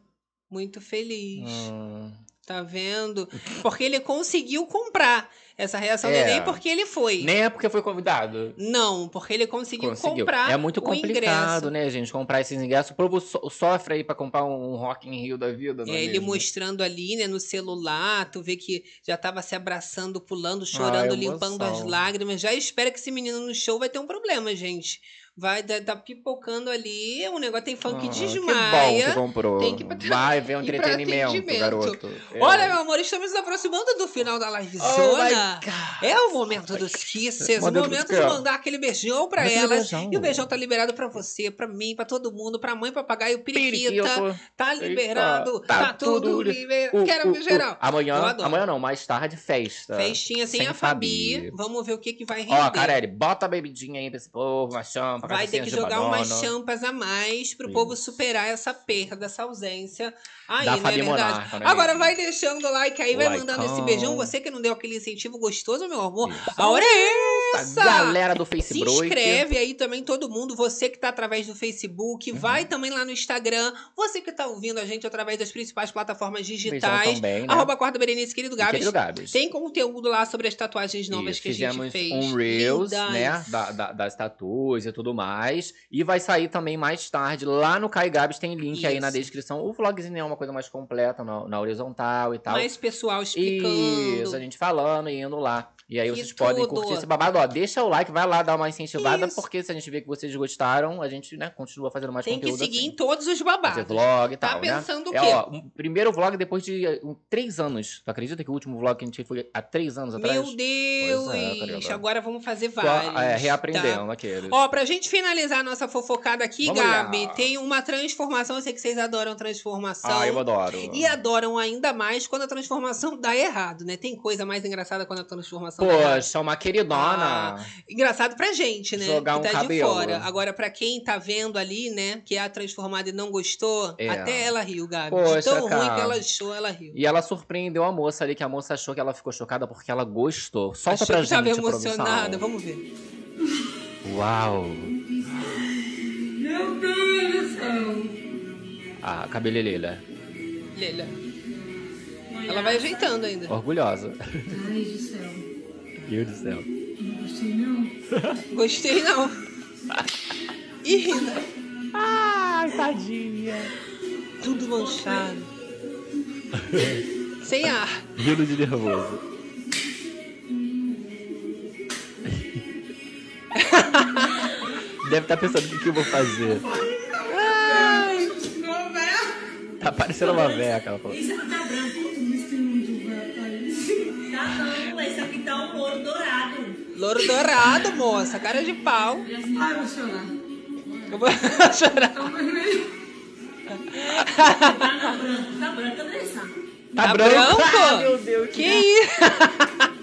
Muito feliz. Hum. Tá vendo? Porque ele conseguiu comprar. Essa reação É. dele nem porque ele foi. Nem é porque foi convidado. Não, porque ele conseguiu, Conseguiu. comprar É muito complicado, né, gente? Comprar esses ingressos. O povo so- sofre aí pra comprar um Rock in Rio da vida, É, é ele mesmo? mostrando ali, né, no celular, tu vê que já tava se abraçando, pulando, chorando, Ah, limpando as lágrimas. Já espera que esse menino no show vai ter um problema, gente. Vai tá, tá pipocando ali, o negócio tem funk Ah, desmaia. Que bom que comprou. Tem que Vai ver um entretenimento, garoto. É. Olha, meu amor, estamos nos aproximando do final da live Oh zona. é o momento dos kisses, o Momento de mandar aquele beijão pra Aquele elas. beijão. E o beijão tá liberado pra você, pra mim, pra todo mundo, pra mãe, papagaio, periquita. Periquito. Tá Eita, liberado, tá, tudo li- liberado. Uh, Quero uh, ver geral. uh. Amanhã, amanhã não, mais tarde, festa. Festinha sem, a Fabi. Vamos ver o que, que vai render. Ó, Carelli, bota a bebidinha aí pra esse povo, uma champa, Vai ter que jogar umas champas a mais pro povo superar essa perda, essa ausência. Aí, Da não é Fabi verdade? Monarca, né, Agora vai deixando o like aí, vai mandando esse beijão. Você que não deu aquele incentivo gostoso, meu amor. A hora é essa! Galera do Se Facebook. inscreve aí também todo mundo, você que tá através do Uhum. Facebook, vai também lá no Instagram, você que tá ouvindo a gente através das principais plataformas digitais, também, né? arroba Quarta Berenice, querido Gabs. querido Gabs. Tem conteúdo lá sobre as tatuagens novas Isso, que a gente fez. um Reels, Lindas. né? Da, da- das tatuas e tudo mais. E vai sair também mais tarde. Lá no Kai Gabs tem link aí na Isso. descrição. O vlogzinho é uma coisa mais completa na, na horizontal e tal. Mais pessoal explicando. Isso, a gente falando e indo lá. E aí E vocês podem tudo. curtir esse babado. ó, deixa o like, vai lá dar uma incentivada, Isso. porque se a gente vê que vocês gostaram, a gente, né, continua fazendo mais Tem conteúdo. Tem que seguir assim. em todos os babados. Fazer vlog e tá tal, Tá pensando né? o quê? É, ó, um primeiro vlog depois de um, três anos. Tu acredita que o último vlog que a gente foi há três anos atrás? Meu Deus! É, agora vamos fazer vários. é, reaprendendo tá? aqueles. Ó, pra gente finalizar a nossa fofocada aqui, vamos Gabi, lá. tem uma transformação. Eu sei que vocês adoram transformação. Ah, eu adoro. E adoram ainda mais quando a transformação dá errado, né? Tem coisa mais engraçada quando a transformação Poxa. Poxa, uma queridona. Ah, engraçado pra gente, né? Jogar que tá um de cabelo. fora. Agora, pra quem tá vendo ali, né, que é a transformada e não gostou, é. até ela riu, Gabi. Poxa, de tão cara. ruim que ela achou, ela riu. E ela surpreendeu a moça ali, que a moça achou que ela ficou chocada porque ela gostou. Solta achou pra que gente, tava emocionada, produção. vamos ver. Uau! Meu Deus do céu! A cabeleleira. Lelha. Ela vai ajeitando ainda. Orgulhosa. Ai do céu. Meu Deus do céu. Não gostei não. Gostei não. Ih, rindo. Ai, tadinha. Tudo manchado. Sem ar. Rindo de nervoso. Deve estar pensando o que, que eu vou fazer. Ai. Tá parecendo uma véia aquela falou. Louro dourado. Louro dourado, moça. Cara de pau. Ai, vou chorar. Eu vou chorar. Tá vermelho. Tá branco, tá branco, Andressa. Tá, Tá branco? branco? Ah, meu Deus. Que isso?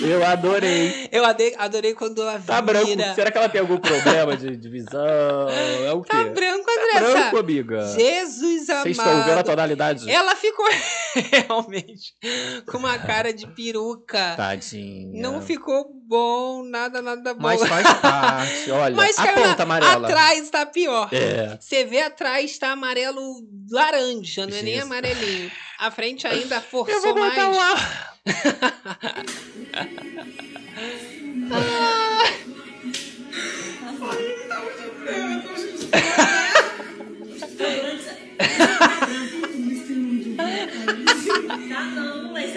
Eu adorei. Eu adorei, adorei quando ela Tá vira. branco. Será que ela tem algum problema de, de visão? É o quê? Tá branco, Tá Andressa. branco, amiga. Jesus amado. Vocês estão vendo a tonalidade? Ela ficou realmente com uma cara de peruca. Tadinha. Não ficou bom, nada, nada bom. Mas faz parte, olha. Mas a caiu na- ponta amarela. Atrás tá pior. É. Você vê atrás tá amarelo laranja, não é nem Jesus. amarelinho. A frente ainda Eu forçou vou botar mais. lá. Tá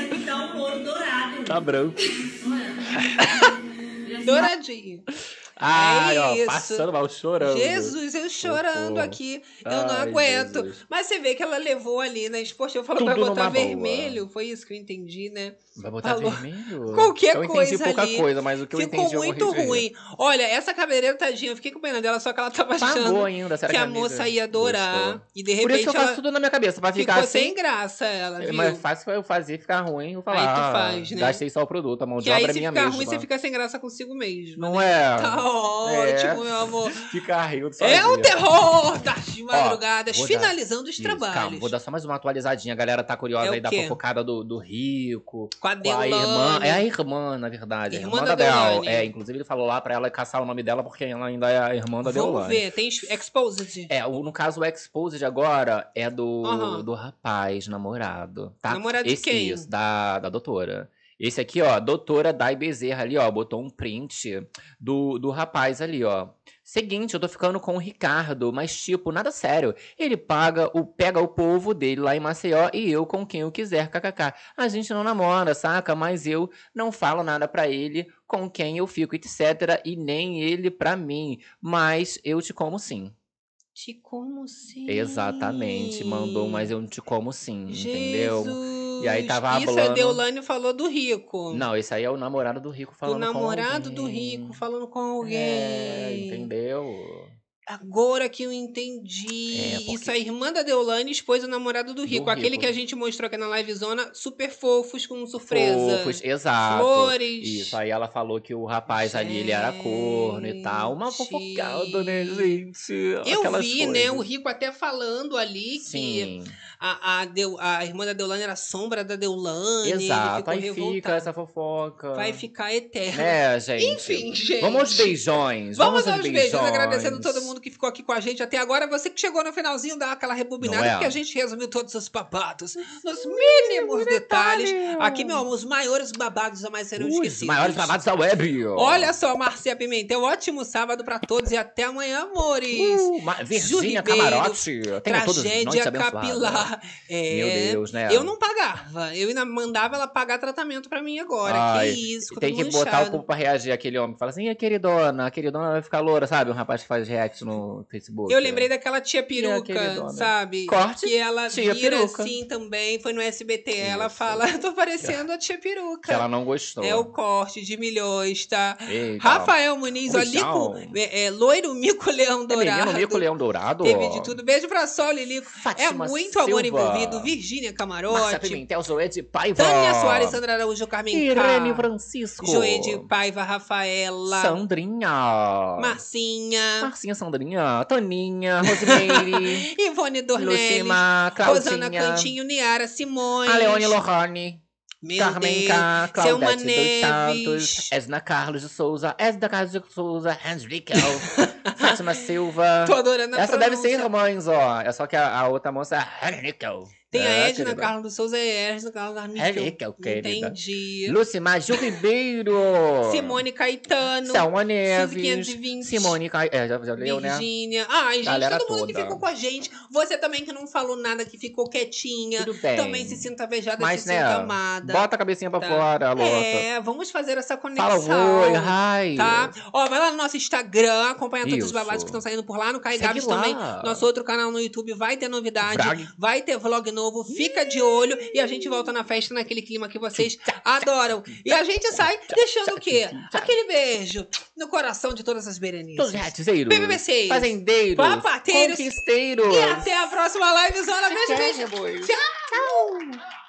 aqui tá dourado. Tá branco. Douradinho. Ai, é ó, isso. passando mal, chorando. Jesus, eu chorando aqui. Eu não Ai, aguento. Jesus. Mas você vê que ela levou ali na esportiva, falou Tudo pra botar numa boa. vermelho. Foi isso que eu entendi, né? Vai botar Falou. vermelho? Qualquer eu entendi coisa pouca ali. coisa, mas o que eu Ficou entendi eu morri muito rir. ruim. Olha, essa cabeleireira, tadinha, eu fiquei com pena dela, só que ela tava Pagou achando ainda, que que a moça ia adorar. gostou? E de Por repente isso que eu faço ela tudo na minha cabeça, pra ficar ficou assim. sem graça, ela, É viu? mais fácil eu fazer ficar ruim, eu falar. Aí tu ah, faz, né? Gastei só o produto, a mão de Que aí obra é se minha ficar mesma. ruim, você fica sem graça consigo mesmo. Não né? é? Tá ótimo, meu amor. Ficar rindo É o terror das madrugadas, dar- finalizando os Isso, trabalhos. Calma, vou dar só mais uma atualizadinha. A galera tá curiosa É aí da fofocada do, do rico. Com a irmã. Deolane. É a irmã, na verdade. a Irmã irmã da da Del. É, inclusive ele falou lá pra ela caçar o nome dela porque ela ainda é a irmã da Vamos Deolane. ver, tem Exposed. É, o- no caso, o Exposed agora é do, Aham. do rapaz, namorado, tá? Namorado de Esse, quem? Isso, da, da doutora. Esse aqui, ó, doutora Dai Bezerra ali, ó, botou um print do, do rapaz ali, ó. Seguinte, eu tô ficando com o Ricardo, mas tipo, nada sério. Ele paga o pega o povo dele lá em Maceió e eu com quem eu quiser, kkk. A gente não namora, saca? Mas eu não falo nada pra ele com quem eu fico, etc. E nem ele pra mim. Mas eu te como sim. Te como sim. Exatamente, mandou, mas eu te como sim, entendeu? Jesus. E aí tava Isso é falando. Deolane falou do rico. Não, esse aí é o namorado do rico do falando namorado com do alguém. rico falando com alguém. É, entendeu? Agora que eu entendi. É, porque- Isso, a irmã da Deolane expôs o namorado do rico. Aquele rico. que a gente mostrou aqui na livezona, super fofos, com surpresa. Fofos, exato. Flores. Isso, aí ela falou que o rapaz ali, ele era corno e tal. Uma fofocada, né, gente? Eu Aquelas vi, né, o coisas. Rico até falando ali Sim. que a, a, Deu- a irmã da Deolane era a sombra da Deolane. ele Exato, aí revoltado. fica essa fofoca. Vai ficar eterno. É, gente. Enfim, gente. Vamos aos beijões. Vamos, Vamos, aos beijos, agradecendo todo mundo que ficou aqui com a gente até agora. Você que chegou no finalzinho, dá aquela rebobinada, é? porque a gente resumiu todos os babados nos mínimos detalhes. Aqui, meu amor, os maiores babados jamais serão Os esquecidos. maiores babados da web. Olha só, Marcia Pimentel, ótimo sábado pra todos e até amanhã, amores. Uh, Virgínia Camarote. Todos Tragédia capilar. É, Meu Deus, né? Eu não pagava. Eu ainda mandava ela pagar tratamento pra mim agora. Ai, que isso, Tem que botar inchado. o povo pra reagir aquele homem. Fala assim, a queridona? A queridona vai ficar loura, sabe? Um rapaz que faz react no Facebook. Eu lembrei daquela tia peruca, sabe? Corte, Que ela tia vira peruca. assim também. Foi no SBT. Ela fala, tô parecendo a tia peruca. Que ela não gostou. É o corte de milhões, tá? Eita. Rafael Muniz, ó. Lico, é, é, loiro mico leão É dourado. menino Mico Leão Dourado. Teve de tudo. Beijo pra Sol, Lilico. É Fátima muito amor Envolvido. Virgínia Márcia Camarote. Pimentel, Zoé de Paiva. Tânia Soares, Sandra Araújo, Carmen Irene K. Francisco. Joê de Paiva, Rafaela. Sandrinha. Marcinha. Marcinha, Sandrinha. Toninha. Rosimeire. Ivone Dornelles. Lucima, Rosana. Cantinho, Niara Simões. A Leone Lohane. Meu Carmen Deus. K, Selma Claudete dos. Santos, Esna Carlos de Souza, Esna Carlos de Souza, Henrique, Fátima Silva. Tô adorando a Essa deve ser pronúncia. irmãs, ó. É só que a, a outra moça é Henrique. Tem a É, Edna. Carlos do Souza e a Edna Carlos Armstrong. Henrique, querida. Entendi. Lucimar Gil Ribeiro. Simone Caetano. Suzy Neves. 520. Simone Ca... É, já, já leu, né? Virgínia. Ai, gente, Galera todo mundo que toda. ficou com a gente. Você também que não falou nada, que ficou quietinha. Tudo bem. Também se sinta vejada, Mas, se né, sinta amada. bota a cabecinha pra Tá? fora, louca. É, vamos fazer essa conexão. Fala oi, hi. Tá? Ó, vai lá no nosso Instagram, acompanha todos os babados que estão saindo por lá. No Segue Gabs também. Nosso outro canal no YouTube vai ter novidade. Vai ter vlog novo. Fica de olho. E a gente volta na festa naquele clima que vocês adoram. E a gente sai deixando o quê? Aquele beijo no coração de todas as berenices. Todos ratizeiros. BBB6. Fazendeiros. Papateiros. Conquisteiros. E até a próxima live, Zona. Beijo, Tchau, beijo. boi. Tchau.